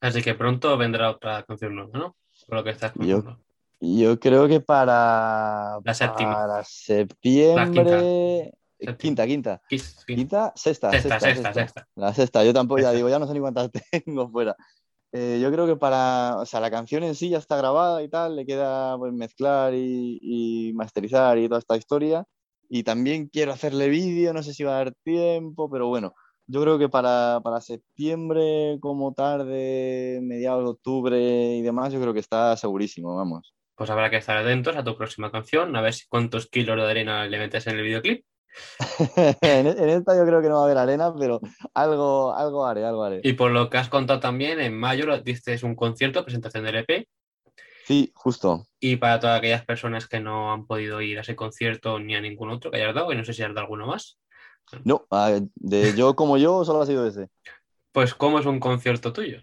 Así que pronto vendrá otra canción nueva, ¿no? Por lo que estás
yo, yo creo que para,
la séptima.
para septiembre. quinta. Quinta, quinta. sexta, sexta, sexta, sexta, La sexta, yo tampoco, ya digo, ya no sé ni cuántas tengo fuera. Eh, yo creo que para, o sea, la canción en sí ya está grabada y tal, le queda pues, mezclar y, masterizar y toda esta historia. Y también quiero hacerle vídeo, no sé si va a dar tiempo, pero bueno, yo creo que para, para, septiembre como tarde, mediados de octubre y demás, yo creo que está segurísimo, vamos.
Pues habrá que estar atentos a tu próxima canción, a ver cuántos kilos de arena le metes en el videoclip.
en, esta yo creo que no va a haber arena, pero algo, algo haré, algo haré.
Y por lo que has contado también, en mayo diste un concierto, presentación del EP.
Sí, justo.
Y para todas aquellas personas que no han podido ir a ese concierto ni a ningún otro que hayas dado, y no sé si has dado alguno más.
No, de yo como yo solo ha sido ese.
Pues, ¿cómo es un concierto tuyo?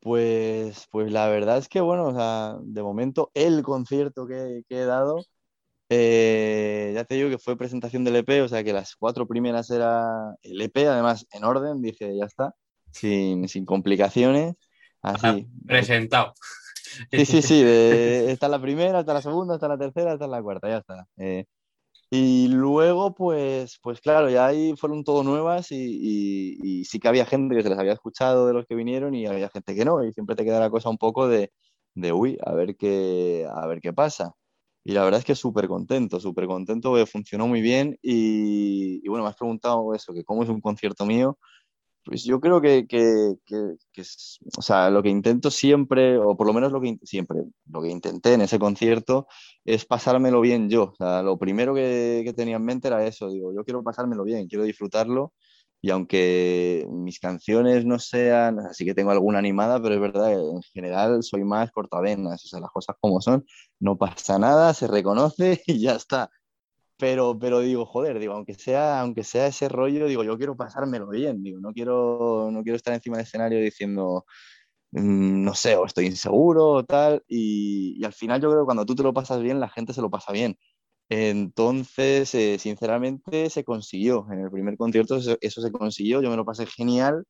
Pues, pues la verdad es que, bueno, o sea, de momento el concierto que he dado eh, ya te digo que fue presentación del EP, o sea que las cuatro primeras era el EP, además en orden, dije, ya está, sin, sin complicaciones. Así.
presentado.
Sí, sí, sí, de, está la primera, está la segunda, está la tercera, está la cuarta, ya está. Eh, y luego, pues, pues claro, ya ahí fueron todo nuevas y, y, sí que había gente que se les había escuchado de los que vinieron y había gente que no, y siempre te queda la cosa un poco de, de uy, a ver qué, a ver qué pasa. Y la verdad es que súper contento, súper contento, que funcionó muy bien. Y, bueno, me has preguntado eso, que cómo es un concierto mío. Pues yo creo que, que, que, o sea, lo que intento siempre, o por lo menos lo que siempre, lo que intenté en ese concierto es pasármelo bien yo. O sea, lo primero que tenía en mente era eso, digo, yo quiero pasármelo bien, quiero disfrutarlo y aunque mis canciones no sean, así que tengo alguna animada, pero es verdad en general soy más cortavenas, o sea, las cosas como son, no pasa nada, se reconoce y ya está. Pero, pero digo, joder, digo, aunque sea, aunque sea ese rollo, digo, yo quiero pasármelo bien, digo, no quiero, no quiero estar encima del escenario diciendo, mm, no sé, o estoy inseguro o tal, y, y al final yo creo que cuando tú te lo pasas bien, la gente se lo pasa bien. Entonces, eh, sinceramente, se consiguió. En el primer concierto eso, se consiguió, yo me lo pasé genial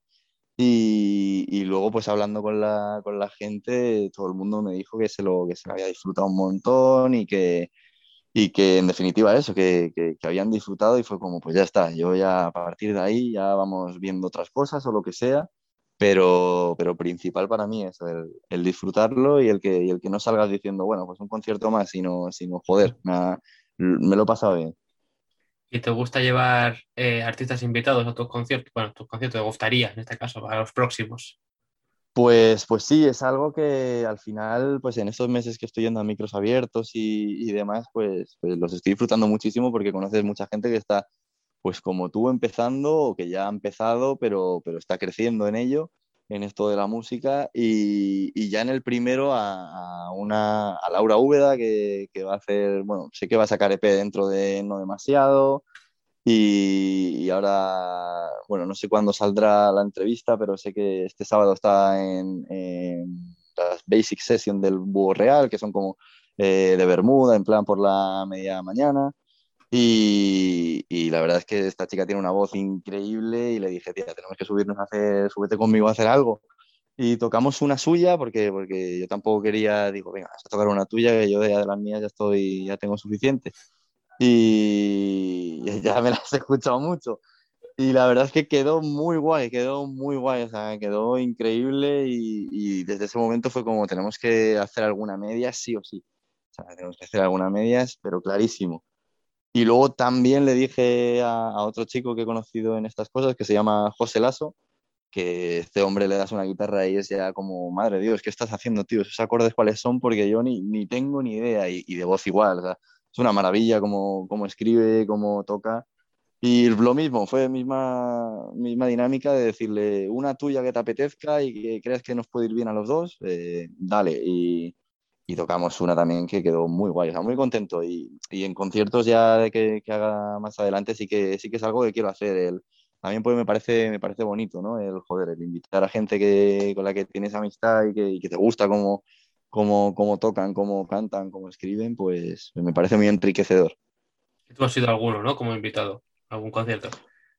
y, luego, pues hablando con la, con la, gente, todo el mundo me dijo que se lo, que se lo había disfrutado un montón y que, y que en definitiva eso, que, que, habían disfrutado y fue como, pues ya está, yo ya a partir de ahí ya vamos viendo otras cosas o lo que sea, pero, pero principal para mí es el, el disfrutarlo y el, que, y el que no salgas diciendo, bueno, pues un concierto más, sino, sino joder, me me lo he pasado bien.
¿Y te gusta llevar eh, artistas invitados a tus conciertos? Bueno, tus conciertos te gustaría, en este caso, para los próximos.
Pues, pues sí, es algo que al final, pues en estos meses que estoy yendo a micros abiertos y, y demás, pues, pues los estoy disfrutando muchísimo porque conoces mucha gente que está, pues como tú empezando o que ya ha empezado, pero, pero está creciendo en ello en esto de la música y, y ya en el primero a, una, a Laura Úbeda que, que, va a hacer, bueno, sé que va a sacar EP dentro de no demasiado y, y, ahora, bueno, no sé cuándo saldrá la entrevista, pero sé que este sábado está en, en las Basic Session del Búho Real, que son como eh, de Bermuda, en plan por la media mañana. Y, la verdad es que esta chica tiene una voz increíble y le dije, tía, tenemos que subirnos a hacer, súbete conmigo a hacer algo. Y tocamos una suya porque, porque yo tampoco quería, digo, venga, vas a tocar una tuya, que yo de, de las mías ya estoy, ya tengo suficiente. Y ya me las he escuchado mucho. Y la verdad es que quedó muy guay, quedó muy guay, o sea, quedó increíble y, y desde ese momento fue como, tenemos que hacer alguna media, sí o sí. O sea, tenemos que hacer alguna medias, pero clarísimo. Y luego también le dije a, a, otro chico que he conocido en estas cosas, que se llama José Lasso, que este hombre le das una guitarra y es ya como, madre Dios, ¿qué estás haciendo, tío? ¿Esos acordes cuáles son? Porque yo ni, ni tengo ni idea. Y, y, de voz igual, o sea, es una maravilla cómo, cómo escribe, cómo toca. Y lo mismo, fue misma, misma dinámica de decirle una tuya que te apetezca y que creas que nos puede ir bien a los dos, eh, dale. Y, y tocamos una también que quedó muy guay, o sea, muy contento. Y, y en conciertos ya que, que, haga más adelante sí que, sí que es algo que quiero hacer. El, también pues me parece, me parece bonito, ¿no? El joder, el invitar a gente que, con la que tienes amistad y que, que te gusta cómo, cómo, cómo tocan, cómo cantan, cómo escriben, pues me parece muy enriquecedor.
Tú has sido alguno, ¿no? Como invitado a algún concierto.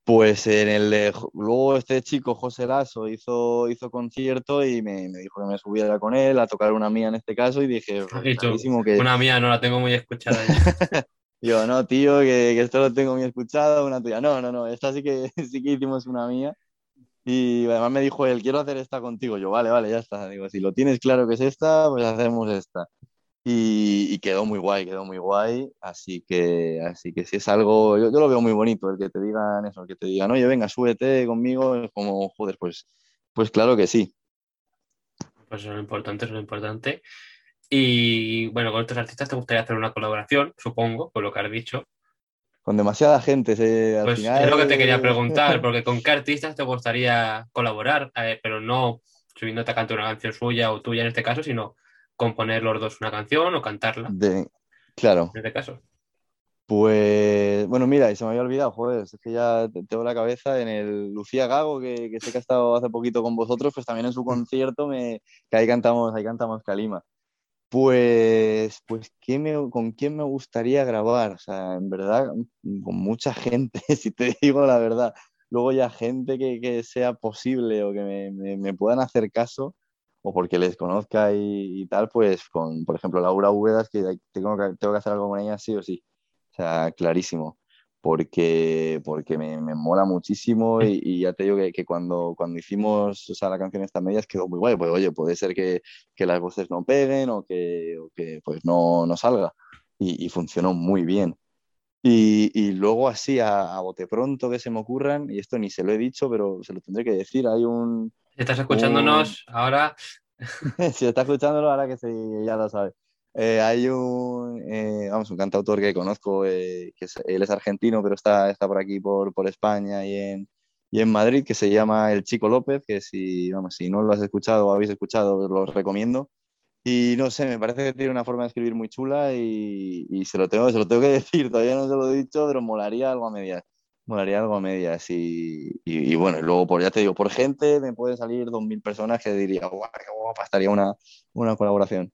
Pues en el luego este chico, José Lasso, hizo, hizo concierto y me, me, dijo que me subiera con él a tocar una mía en este caso y dije,
¿Y tú, que... una mía no la tengo muy escuchada.
Yo, no, tío, que, que, esto lo tengo muy escuchado, una tuya. No, no, no, esta sí que, sí que hicimos una mía. Y además me dijo él, quiero hacer esta contigo. Yo, vale, vale, ya está. Digo, si lo tienes claro que es esta, pues hacemos esta. Y, y, quedó muy guay, quedó muy guay. Así que, así que si es algo, yo, yo, lo veo muy bonito, el que te digan eso, el que te digan, oye, venga, súbete conmigo, es como, joder, pues, pues claro que sí.
Pues eso es lo importante, eso es lo importante. Y bueno, con estos artistas te gustaría hacer una colaboración, supongo, por lo que has dicho.
Con demasiada gente, eh, al
pues
final...
Es lo que te quería preguntar, porque con qué artistas te gustaría colaborar, eh, pero no subiéndote a cantar una canción suya o tuya en este caso, sino componer los dos una canción o cantarla.
De... Claro.
En este caso.
Pues bueno, mira, y se me había olvidado, joder, es que ya tengo la cabeza en el Lucía Gago, que, que sé que ha estado hace poquito con vosotros, pues también en su concierto, me, que ahí cantamos, ahí cantamos Calima. Pues, pues me, ¿con quién me gustaría grabar? O sea, en verdad, con mucha gente, si te digo la verdad. Luego ya gente que, que sea posible o que me, me, me, puedan hacer caso, o porque les conozca y, y, tal, pues con, por ejemplo, Laura Úbedas, que tengo, que tengo que hacer algo con ella sí o sí. O sea, clarísimo porque, porque me, me mola muchísimo y, y, ya te digo que, que, cuando, cuando hicimos o sea, la canción esta medias quedó muy guay, pues oye, puede ser que, que las voces no peguen o que, o que pues no, no salga y, y, funcionó muy bien. Y, y luego así a, a, bote pronto que se me ocurran, y esto ni se lo he dicho, pero se lo tendré que decir, hay un...
Estás escuchándonos un... ahora...
si estás escuchándolo ahora que se, ya lo sabes. Eh, hay un, eh, vamos, un cantautor que conozco, eh, que es, él es argentino, pero está, está por aquí, por, por España y en, y en Madrid, que se llama El Chico López, que si, vamos, si no lo has escuchado o habéis escuchado, lo recomiendo. Y no sé, me parece que tiene una forma de escribir muy chula y, y se, lo tengo, se lo tengo que decir, todavía no se lo he dicho, pero molaría algo a medias. Molaría algo a medias. Y, y, y bueno, y luego, por, ya te digo, por gente me pueden salir 2.000 personas que diría, guau, qué guapa, estaría una, una colaboración.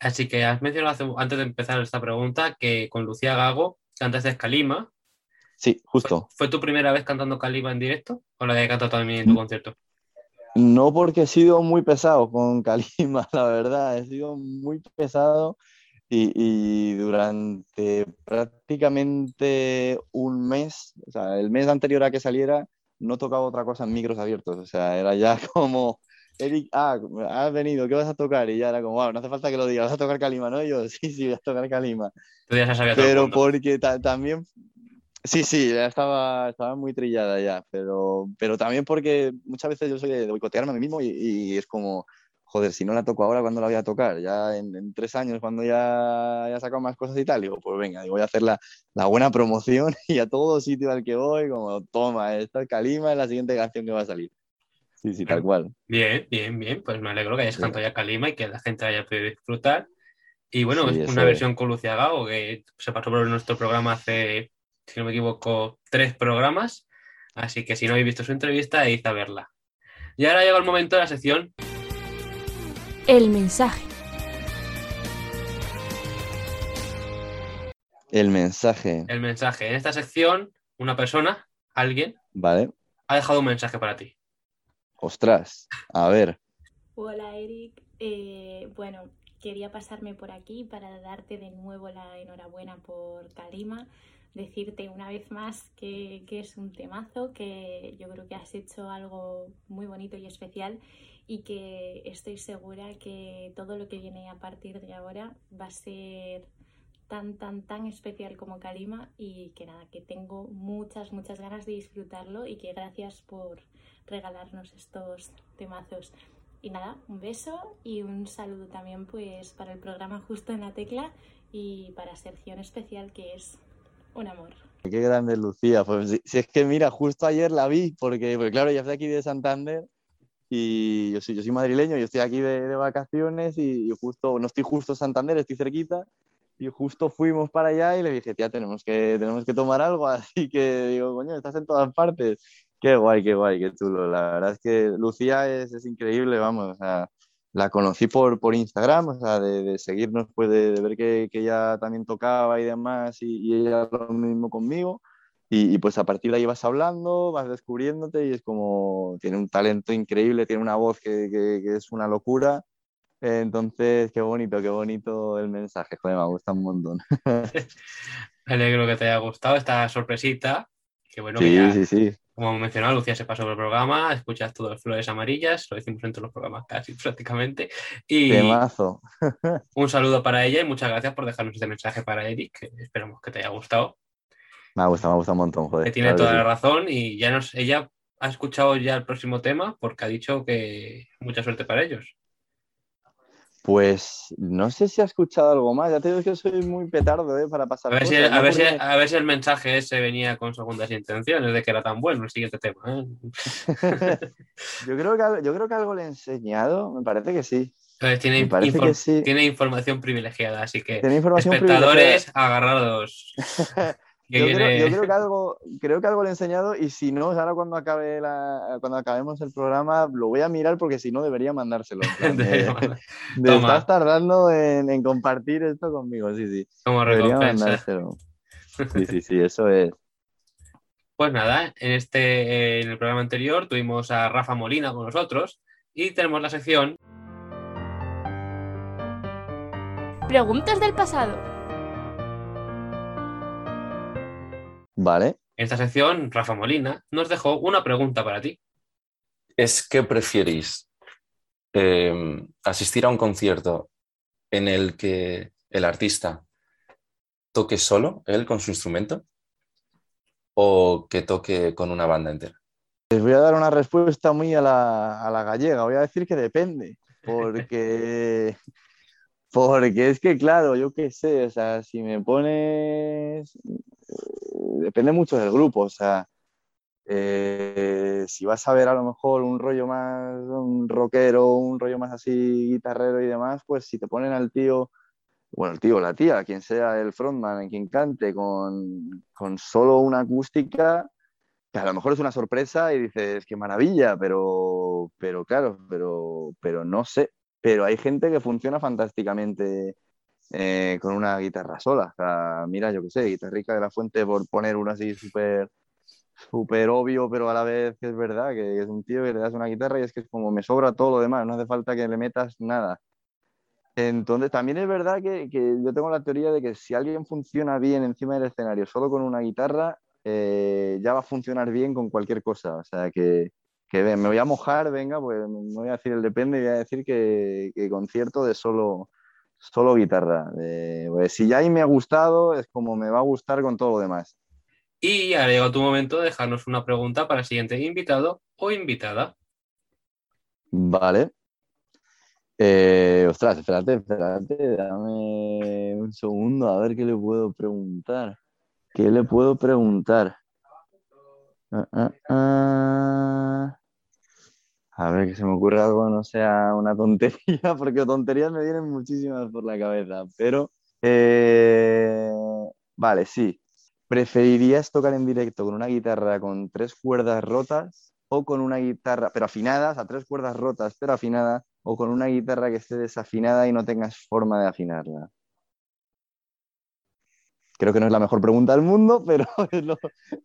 Así que has mencionado antes de empezar esta pregunta que con Lucía Gago cantaste Calima.
Sí, justo.
¿Fue, ¿Fue, tu primera vez cantando Calima en directo o la habías cantado también en tu concierto?
No, porque he sido muy pesado con Calima, la verdad. He sido muy pesado y, y durante prácticamente un mes, o sea, el mes anterior a que saliera, no tocaba otra cosa en micros abiertos. O sea, era ya como Eric, ah, has venido, ¿qué vas a tocar? Y ya era como, wow, no hace falta que lo digas, vas a tocar Calima, ¿no? Y yo, sí, sí, voy a tocar Calima.
Tú ya sabías
Pero porque ta también Sí, sí, ya estaba, estaba muy trillada ya, pero, pero también porque muchas veces yo soy de boicotearme a mí mismo y, y es como, joder, si no la toco ahora, ¿cuándo la voy a tocar? Ya en, en tres años, cuando ya haya sacado más cosas y tal, digo, pues venga, voy a hacer la, la, buena promoción y a todo sitio al que voy, como, toma, esta es Kalima, es la siguiente canción que va a salir. Sí, sí, tal cual.
Bien, bien, bien, pues me alegro que hayas sí. cantado ya Kalima y que la gente haya podido disfrutar. Y bueno, sí, es una versión con Lucía Gago que se pasó por nuestro programa hace, si no me equivoco, tres programas. Así que si no habéis visto su entrevista, id a verla. Y ahora llega el momento de la sección
el mensaje.
El mensaje.
El mensaje. En esta sección, una persona, alguien,
vale.
ha dejado un mensaje para ti.
Ostras, a ver.
Hola Eric. Eh, bueno, quería pasarme por aquí para darte de nuevo la enhorabuena por Kalima, decirte una vez más que, que es un temazo, que yo creo que has hecho algo muy bonito y especial y que estoy segura que todo lo que viene a partir de ahora va a ser tan, tan, tan especial como Kalima y que nada, que tengo muchas, muchas ganas de disfrutarlo y que gracias por regalarnos estos temazos. Y nada, un beso y un saludo también pues para el programa Justo en la Tecla y para Sección Especial que es un amor.
Qué grande Lucía, pues si, si es que mira, justo ayer la vi porque, porque claro, ya estoy aquí de Santander y yo soy, yo soy madrileño, yo estoy aquí de, de vacaciones y, y, justo, no estoy justo en Santander, estoy cerquita y justo fuimos para allá y le dije, tía, tenemos que, tenemos que tomar algo, así que digo, coño, estás en todas partes. Qué guay, qué guay, qué chulo. La verdad es que Lucía es, es increíble, vamos, o sea, la conocí por, por Instagram, o sea, de, de seguirnos, pues de, de ver que, que, ella también tocaba y demás, y, y ella lo mismo conmigo. Y, y, pues a partir de ahí vas hablando, vas descubriéndote y es como, tiene un talento increíble, tiene una voz que, que, que es una locura. Entonces, qué bonito, qué bonito el mensaje, joder, me gusta un montón.
me alegro que te haya gustado esta sorpresita. Que bueno,
sí,
que ya,
sí, sí.
Como mencionaba, Lucía se pasó por el programa, escuchas todas flores amarillas, lo decimos en todos los programas casi prácticamente. Y
Temazo.
un saludo para ella y muchas gracias por dejarnos este mensaje para Eric, que esperamos que te haya gustado.
Me ha gustado, me ha gustado un montón, joder.
Que tiene claro toda la razón y ya nos, ella ha escuchado ya el próximo tema porque ha dicho que mucha suerte para ellos.
Pues no sé si ha escuchado algo más. Ya te digo que soy muy petardo ¿eh? para pasar.
A ver, si, a, ver si, a ver, si, el mensaje ese venía con segundas intenciones de que era tan bueno el siguiente tema. ¿eh?
yo, creo que, yo creo que algo le he enseñado. Me parece que sí.
Entonces, tiene, sí. tiene información privilegiada, así que información espectadores agarrados.
Yo creo, yo creo, que algo, creo que algo le he enseñado y si no, ahora cuando acabe la, cuando acabemos el programa lo voy a mirar porque si no debería mandárselo. De, de, de estás tardando en, en, compartir esto conmigo, sí, sí.
Como
debería mandárselo. Sí, sí, sí, eso es.
Pues nada, en este en el programa anterior tuvimos a Rafa Molina con nosotros y tenemos la sección
Preguntas del pasado.
Vale.
En esta sección, Rafa Molina nos dejó una pregunta para ti.
¿Es que preferís eh, asistir a un concierto en el que el artista toque solo, él con su instrumento, o que toque con una banda entera?
Les voy a dar una respuesta muy a la, a la gallega. Voy a decir que depende, porque porque es que, claro, yo qué sé, o sea, si me pones depende mucho del grupo, o sea, eh, si vas a ver a lo mejor un rollo más, un rockero, un rollo más así guitarrero y demás, pues si te ponen al tío, bueno, el tío, la tía, quien sea el frontman, quien cante con, con solo una acústica, que a lo mejor es una sorpresa y dices, qué maravilla, pero, pero claro, pero, pero no sé, pero hay gente que funciona fantásticamente eh, con una guitarra sola. Mira, yo qué sé, guitarrica de la fuente, por poner uno así súper súper obvio, pero a la vez que es verdad, que es un tío que le das una guitarra y es que es como me sobra todo lo demás, no hace falta que le metas nada. Entonces, también es verdad que, yo tengo la teoría de que si alguien funciona bien encima del escenario solo con una guitarra, eh, ya va a funcionar bien con cualquier cosa. O sea, que, que me voy a mojar, venga, pues no voy a decir el depende, voy a decir que concierto de solo, solo guitarra. Eh, pues, si ya ahí me ha gustado, es como me va a gustar con todo lo demás.
Y ahora llegado tu momento de dejarnos una pregunta para el siguiente invitado o invitada.
Vale. Eh, ostras, espérate, espérate, dame un segundo a ver qué le puedo preguntar. ¿Qué le puedo preguntar? Ah, ah, ah. A ver, que se me ocurra algo, no sea una tontería, porque tonterías me vienen muchísimas por la cabeza, pero... eh, Vale, sí. ¿Preferirías tocar en directo con una guitarra con tres cuerdas rotas o con una guitarra, pero afinadas, a tres cuerdas rotas, pero afinadas, o con una guitarra que esté desafinada y no tengas forma de afinarla? Creo que no es la mejor pregunta del mundo, pero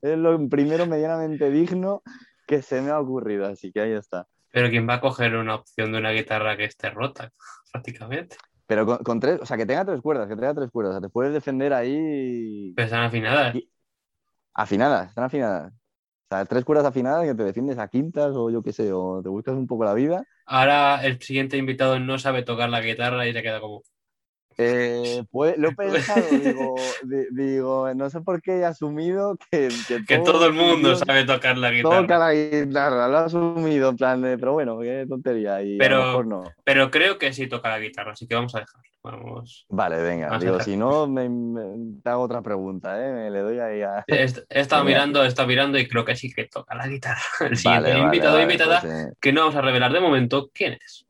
es lo primero medianamente digno que se me ha ocurrido, así que ahí está.
Pero ¿quién va a coger una opción de una guitarra que esté rota, prácticamente?
Pero con, con tres, o sea, que tenga tres cuerdas, que tenga tres cuerdas, o sea, te puedes defender ahí
Pero están afinadas.
Y- afinadas, están afinadas. O sea, tres cuerdas afinadas que te defiendes a quintas o yo qué sé, o te buscas un poco la vida.
Ahora el siguiente invitado no sabe tocar la guitarra y se queda como...
Eh, pues, lo he pensado, digo, di- digo, no sé por qué he asumido que, que,
Que todo el mundo sabe tocar la guitarra.
toca la guitarra, lo he asumido, en plan de, pero bueno, qué tontería, y
Pero-
a lo mejor no.
Pero creo que sí toca la guitarra, así que vamos a dejarlo. Vamos.
Vale, venga,
Vamos a
digo,
dejar.
si no, me, me- te hago otra pregunta, ¿eh? Me le doy ahí a...
He, est- he estado mirando, he estado mirando y creo que sí que toca la guitarra. El siguiente
Vale, vale,
invitado
vale,
invitada,
pues, eh,
que no vamos a revelar de momento quién es.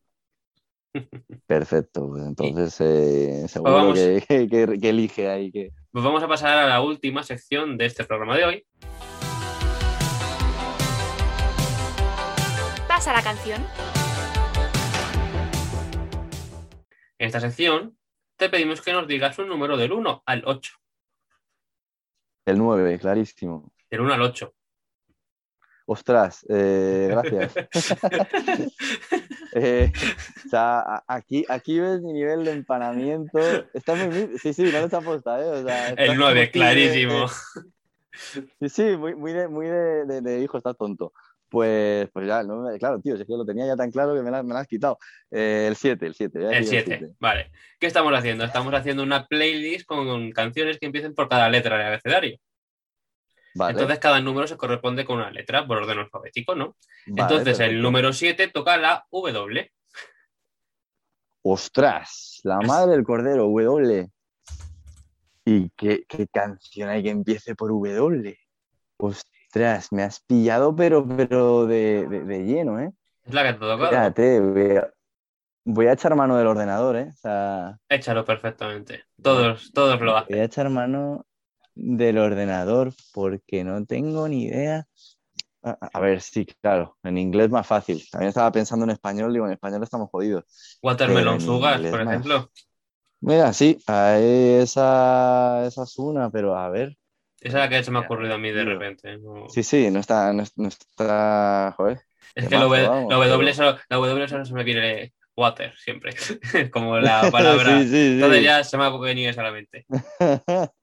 Perfecto, pues entonces eh, seguro
vamos.
que, que- que- que elige ahí que...
Pues vamos a pasar a la última sección de este programa de hoy.
Pasa la canción.
En esta sección te pedimos que nos digas un número del 1 al 8.
El 9, clarísimo.
Del 1 al 8.
Ostras, eh, gracias. Eh, o sea, aquí, aquí ves mi nivel de empanamiento. Está muy, sí, sí, no les aposta, ¿eh? O sea, está
El 9,
muy de-
clarísimo.
Sí, sí, muy, muy de, muy de, de- de hijo, está tonto. Pues, pues ya, no claro, tío, si es que lo tenía ya tan claro que me la, me la has quitado. Eh, el 7, el 7.
El 7. Vale. ¿Qué estamos haciendo? Estamos haciendo una playlist con canciones que empiecen por cada letra del abecedario.
Vale,
Entonces cada número se corresponde con una letra por orden alfabético, ¿no?
vale,
Entonces el número 7 toca la W.
Ostras, la madre del cordero, W. ¿Y qué, qué canción hay que empiece por W? Ostras, me has pillado, pero, pero de, de- de lleno, ¿eh?
Es la que te toca.
Espérate, voy a, voy a echar mano del ordenador, ¿eh? O sea,
Échalo perfectamente. Todos, todos lo
voy
hacen.
a echar mano del ordenador porque no tengo ni idea. A, a ver, sí, claro, en inglés más fácil. También estaba pensando en español, digo, en español estamos jodidos.
Watermelon Sugar, por
más.
ejemplo.
Mira, sí, ahí esa, esa es una, pero a ver.
Esa es la que se me ha ocurrido a mí de repente. no-
Sí, sí, no está, no, no está, joder.
Es que la W, solo, solo se me viene water siempre. Como la palabra.
Sí, sí, sí.
Entonces ya se me ha venido esa a la mente.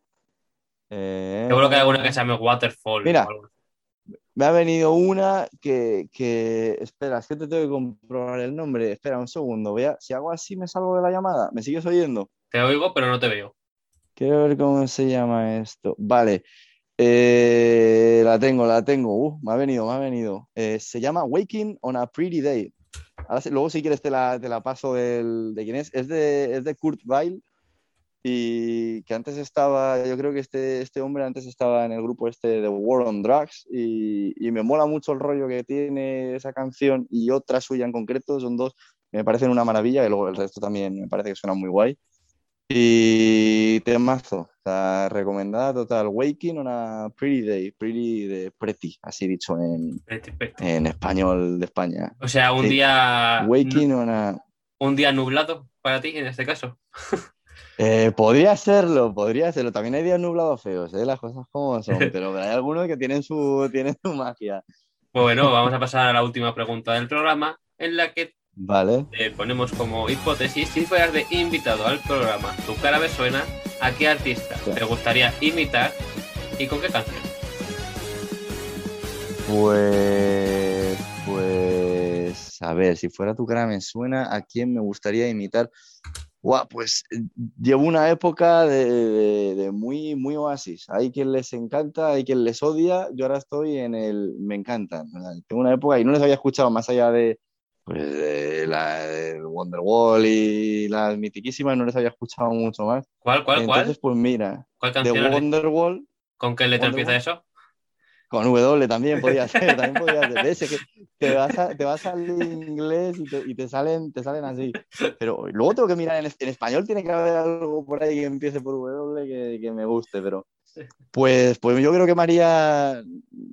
Eh,
Seguro que hay alguna que se llame Waterfall.
Mira. Me ha venido una que, que, espera, es que te tengo que comprobar el nombre. Espera un segundo, voy a- si hago así me salgo de la llamada. ¿Me sigues oyendo?
Te oigo, pero no te veo.
Quiero ver cómo se llama esto. Vale, Eh, la tengo, la tengo. Uh, me ha venido, me ha venido. Eh, se llama Waking on a Pretty Day. Ahora, luego si quieres te la, te la paso del- de quién es. Es de, es de Kurt Weill y que antes estaba, yo creo que este, este hombre antes estaba en el grupo este de War on Drugs y, y me mola mucho el rollo que tiene esa canción y otra suya en concreto, son dos, me parecen una maravilla y luego el resto también me parece que suena muy guay. Y temazo, o sea, recomendada total, Waking on a Pretty Day, Pretty de Pretty, así dicho en,
Vete, vete.
en español de España.
O sea, un
Sí.
día.
Waking on a...
Un día nublado para ti en este caso.
Eh, podría serlo, podría serlo. También hay días nublados feos, ¿eh? las cosas como son, pero hay algunos que tienen su, tienen su magia.
Bueno, vamos a pasar a la última pregunta del programa, en la que
Vale.
te ponemos como hipótesis si fueras de invitado al programa Tu cara me suena, ¿a qué artista te gustaría imitar y con qué canción?
Pues, pues, a ver, si fuera tu cara me suena, ¿a quién me gustaría imitar? Guau, pues eh, llevo una época de, de- de muy, muy oasis. Hay quien les encanta, hay quien les odia. Yo ahora estoy en el me encantan. Tengo una época y no les había escuchado más allá de, pues, de la Wonderwall y las mitiquísimas, no les había escuchado mucho más.
¿Cuál, cuál,
Entonces,
cuál?
pues mira,
¿Cuál
de
canción? dicho?
Wonderwall
¿Con qué letra
Wonderwall.
empieza eso?
Con W también podía ser, también podía ser. Ves, es que te vas, a- te vas al inglés y te, y te salen, te salen así. Pero luego tengo que mirar en, es- en español, tiene que haber algo por ahí que empiece por W que, que me guste, pero pues, pues yo creo que María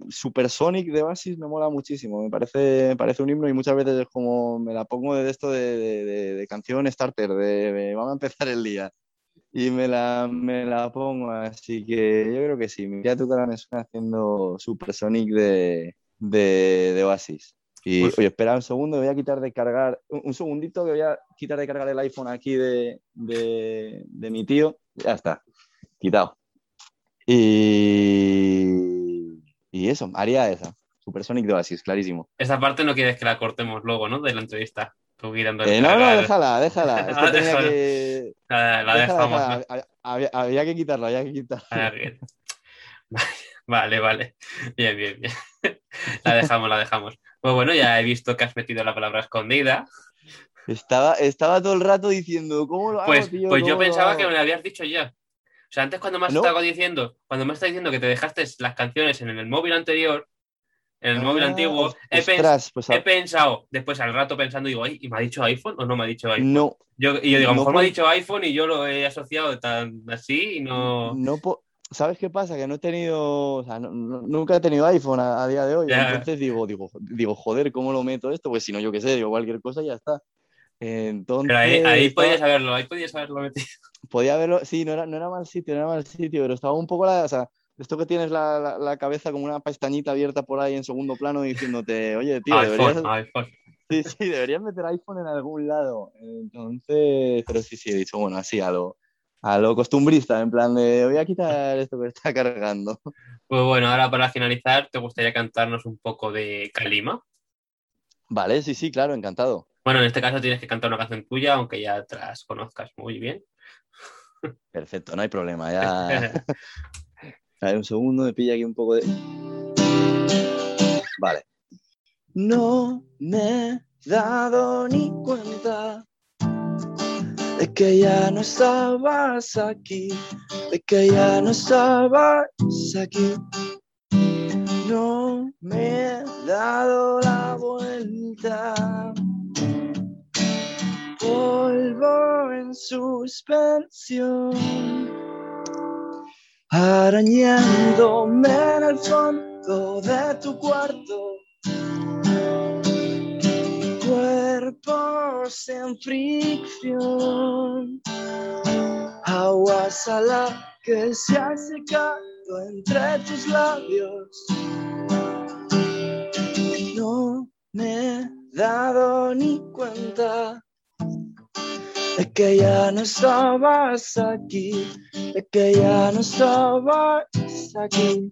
Supersonic de Oasis me mola muchísimo, me parece, me parece un himno y muchas veces es como me la pongo de esto de, de- de- de canción starter, de vamos a empezar el día. Y me la, me la pongo, así que yo creo que sí. Mira tu cara me suena haciendo Supersonic de, de, de Oasis. Y
Pues-
oye, espera un segundo, voy a quitar de cargar, un, un segundito que voy a quitar de cargar el iPhone aquí de, de, de mi tío. Ya está, quitado. Y, y eso, haría esa. Supersonic de Oasis, clarísimo.
Esta parte no quieres que la cortemos luego, ¿no? De la entrevista. Tú quitando el
Eh, no, no, déjala, déjala. Es que tenía que.
La, la
déjala,
dejamos.
déjala.
¿no?
Había, había- que quitarlo, había que quitarlo.
Ah, bien. Vale, vale. Bien, bien, bien. La dejamos, la dejamos. Pues bueno, ya he visto que has metido la palabra escondida.
Estaba, estaba todo el rato diciendo, ¿cómo lo hago,
Pues,
tío?
pues yo
¿Cómo lo
pensaba
hago?".
que me lo habías dicho ya. O sea, antes cuando me has
¿No?
estado diciendo, cuando me estás diciendo que te dejaste las canciones en el móvil anterior, en el móvil
Ah,
antiguo, he, pens-
ostras, pues,
he pensado, después al rato pensando, digo, ay, ¿y me ha dicho iPhone o no me ha dicho iPhone?
no,
Yo, y yo digo, a lo
no
mejor me ha dicho iPhone y yo lo he asociado tan así y no.
no ¿Sabes qué pasa? Que no he tenido, o sea, no- no- nunca he tenido iPhone a, a día de hoy.
Ya.
Entonces digo, digo, digo, joder, ¿cómo lo meto esto? Pues si no, yo qué sé, digo cualquier cosa y ya está. Entonces,
Pero ahí, ahí
estaba-
podías haberlo, ahí podías haberlo metido.
podía haberlo, sí, no era, no era mal sitio, no era mal sitio, pero estaba un poco la, o sea, esto que tienes la, la- la cabeza como una pestañita abierta por ahí en segundo plano diciéndote, oye, tío, deberías,
iPhone, iPhone.
sí, sí, deberías meter iPhone en algún lado. Entonces, pero sí, sí, he dicho, bueno, así a lo, a lo costumbrista, en plan de, voy a quitar esto que está cargando.
Pues bueno, ahora para finalizar, ¿te gustaría cantarnos un poco de Kalima?
Vale, sí, sí, claro, encantado.
Bueno, en este caso tienes que cantar una canción tuya, aunque ya te las conozcas muy bien.
Perfecto, no hay problema, ya. A ver, un segundo, me pilla aquí un poco de. Vale. No me he dado ni cuenta de que ya no estabas aquí, de que ya no estabas aquí. No me he dado la vuelta. Polvo en suspensión arañándome en el fondo de tu cuarto. Cuerpos en fricción, agua salada que se ha secado entre tus labios. No me he dado ni cuenta de que ya no estabas aquí de que ya no estabas aquí.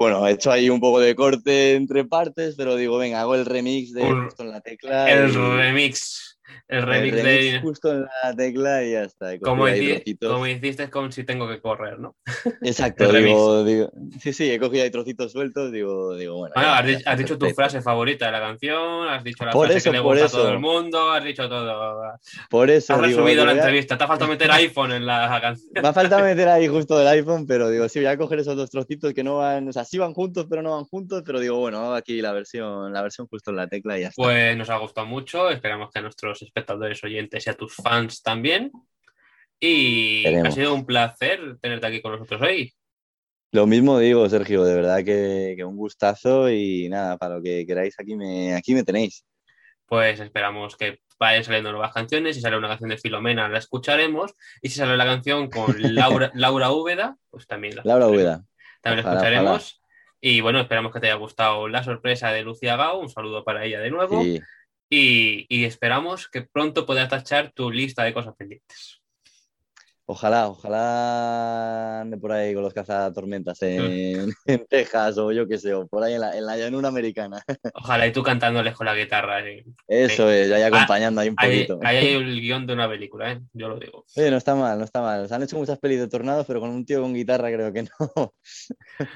Bueno, he hecho ahí un poco de corte entre partes, pero digo, venga, hago el remix de
Un-
justo en la tecla.
El
y-
remix. El
el
remix de.
justo en la tecla y ya está.
Como, como hiciste con si tengo que correr, ¿no?
Exacto,
el
digo, digo- sí, sí, he cogido ahí trocitos sueltos, digo, digo bueno.
Bueno,
ya-
has,
ya
dicho tu frase favorita de la canción, has dicho la
Por
frase
eso,
que le gusta a todo el mundo, has dicho todo.
Por eso,
Has
digo,
resumido la entrevista, te ha faltado meter iPhone en la canción.
Me ha faltado meter ahí justo el iPhone, pero digo, sí, voy a coger esos dos trocitos que no van, o sea, sí van juntos, pero no van juntos, pero digo, bueno, aquí la versión, la versión justo en la tecla y ya está.
Pues nos ha gustado mucho, esperamos que a espectadores oyentes y a tus fans también. Y ha sido un placer tenerte aquí con nosotros hoy.
Lo mismo digo, Sergio, de verdad que, que un gustazo y nada, para lo que queráis aquí me, aquí me tenéis.
Pues esperamos que vayan saliendo nuevas canciones. Si sale una canción de Filomena, la escucharemos. Y si sale la canción con Laura, Laura Úbeda, pues también la
Laura. Úbeda.
También la
Ojalá,
escucharemos. Y bueno, esperamos que te haya gustado la sorpresa de Lucía Gao. Un saludo para ella de nuevo.
Sí,
Y, y esperamos que pronto puedas tachar tu lista de cosas pendientes.
ojalá, ojalá ande por ahí con los cazatormentas en, en Texas o yo qué sé, o por ahí en la, en la llanura americana.
Ojalá y tú cantándoles con la guitarra. eh.
Eso es, ahí acompañando ahí un
Ahí,
poquito.
ahí hay el guion de una película, ¿eh? Yo lo digo.
Oye, no está mal, no está mal. Se han hecho muchas pelis de tornados, pero con un tío con guitarra creo que no.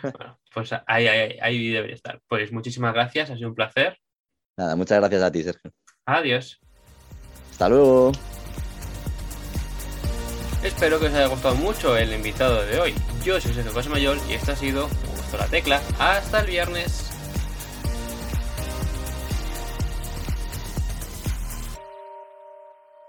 Bueno, pues ahí, ahí, ahí debería estar. Pues muchísimas gracias, ha sido un placer.
Nada, muchas gracias a ti, Sergio.
Adiós.
Hasta luego.
Espero que os haya gustado mucho el invitado de hoy. Yo soy Sergio Mayor y esto ha sido Justo la Tecla. Hasta el viernes.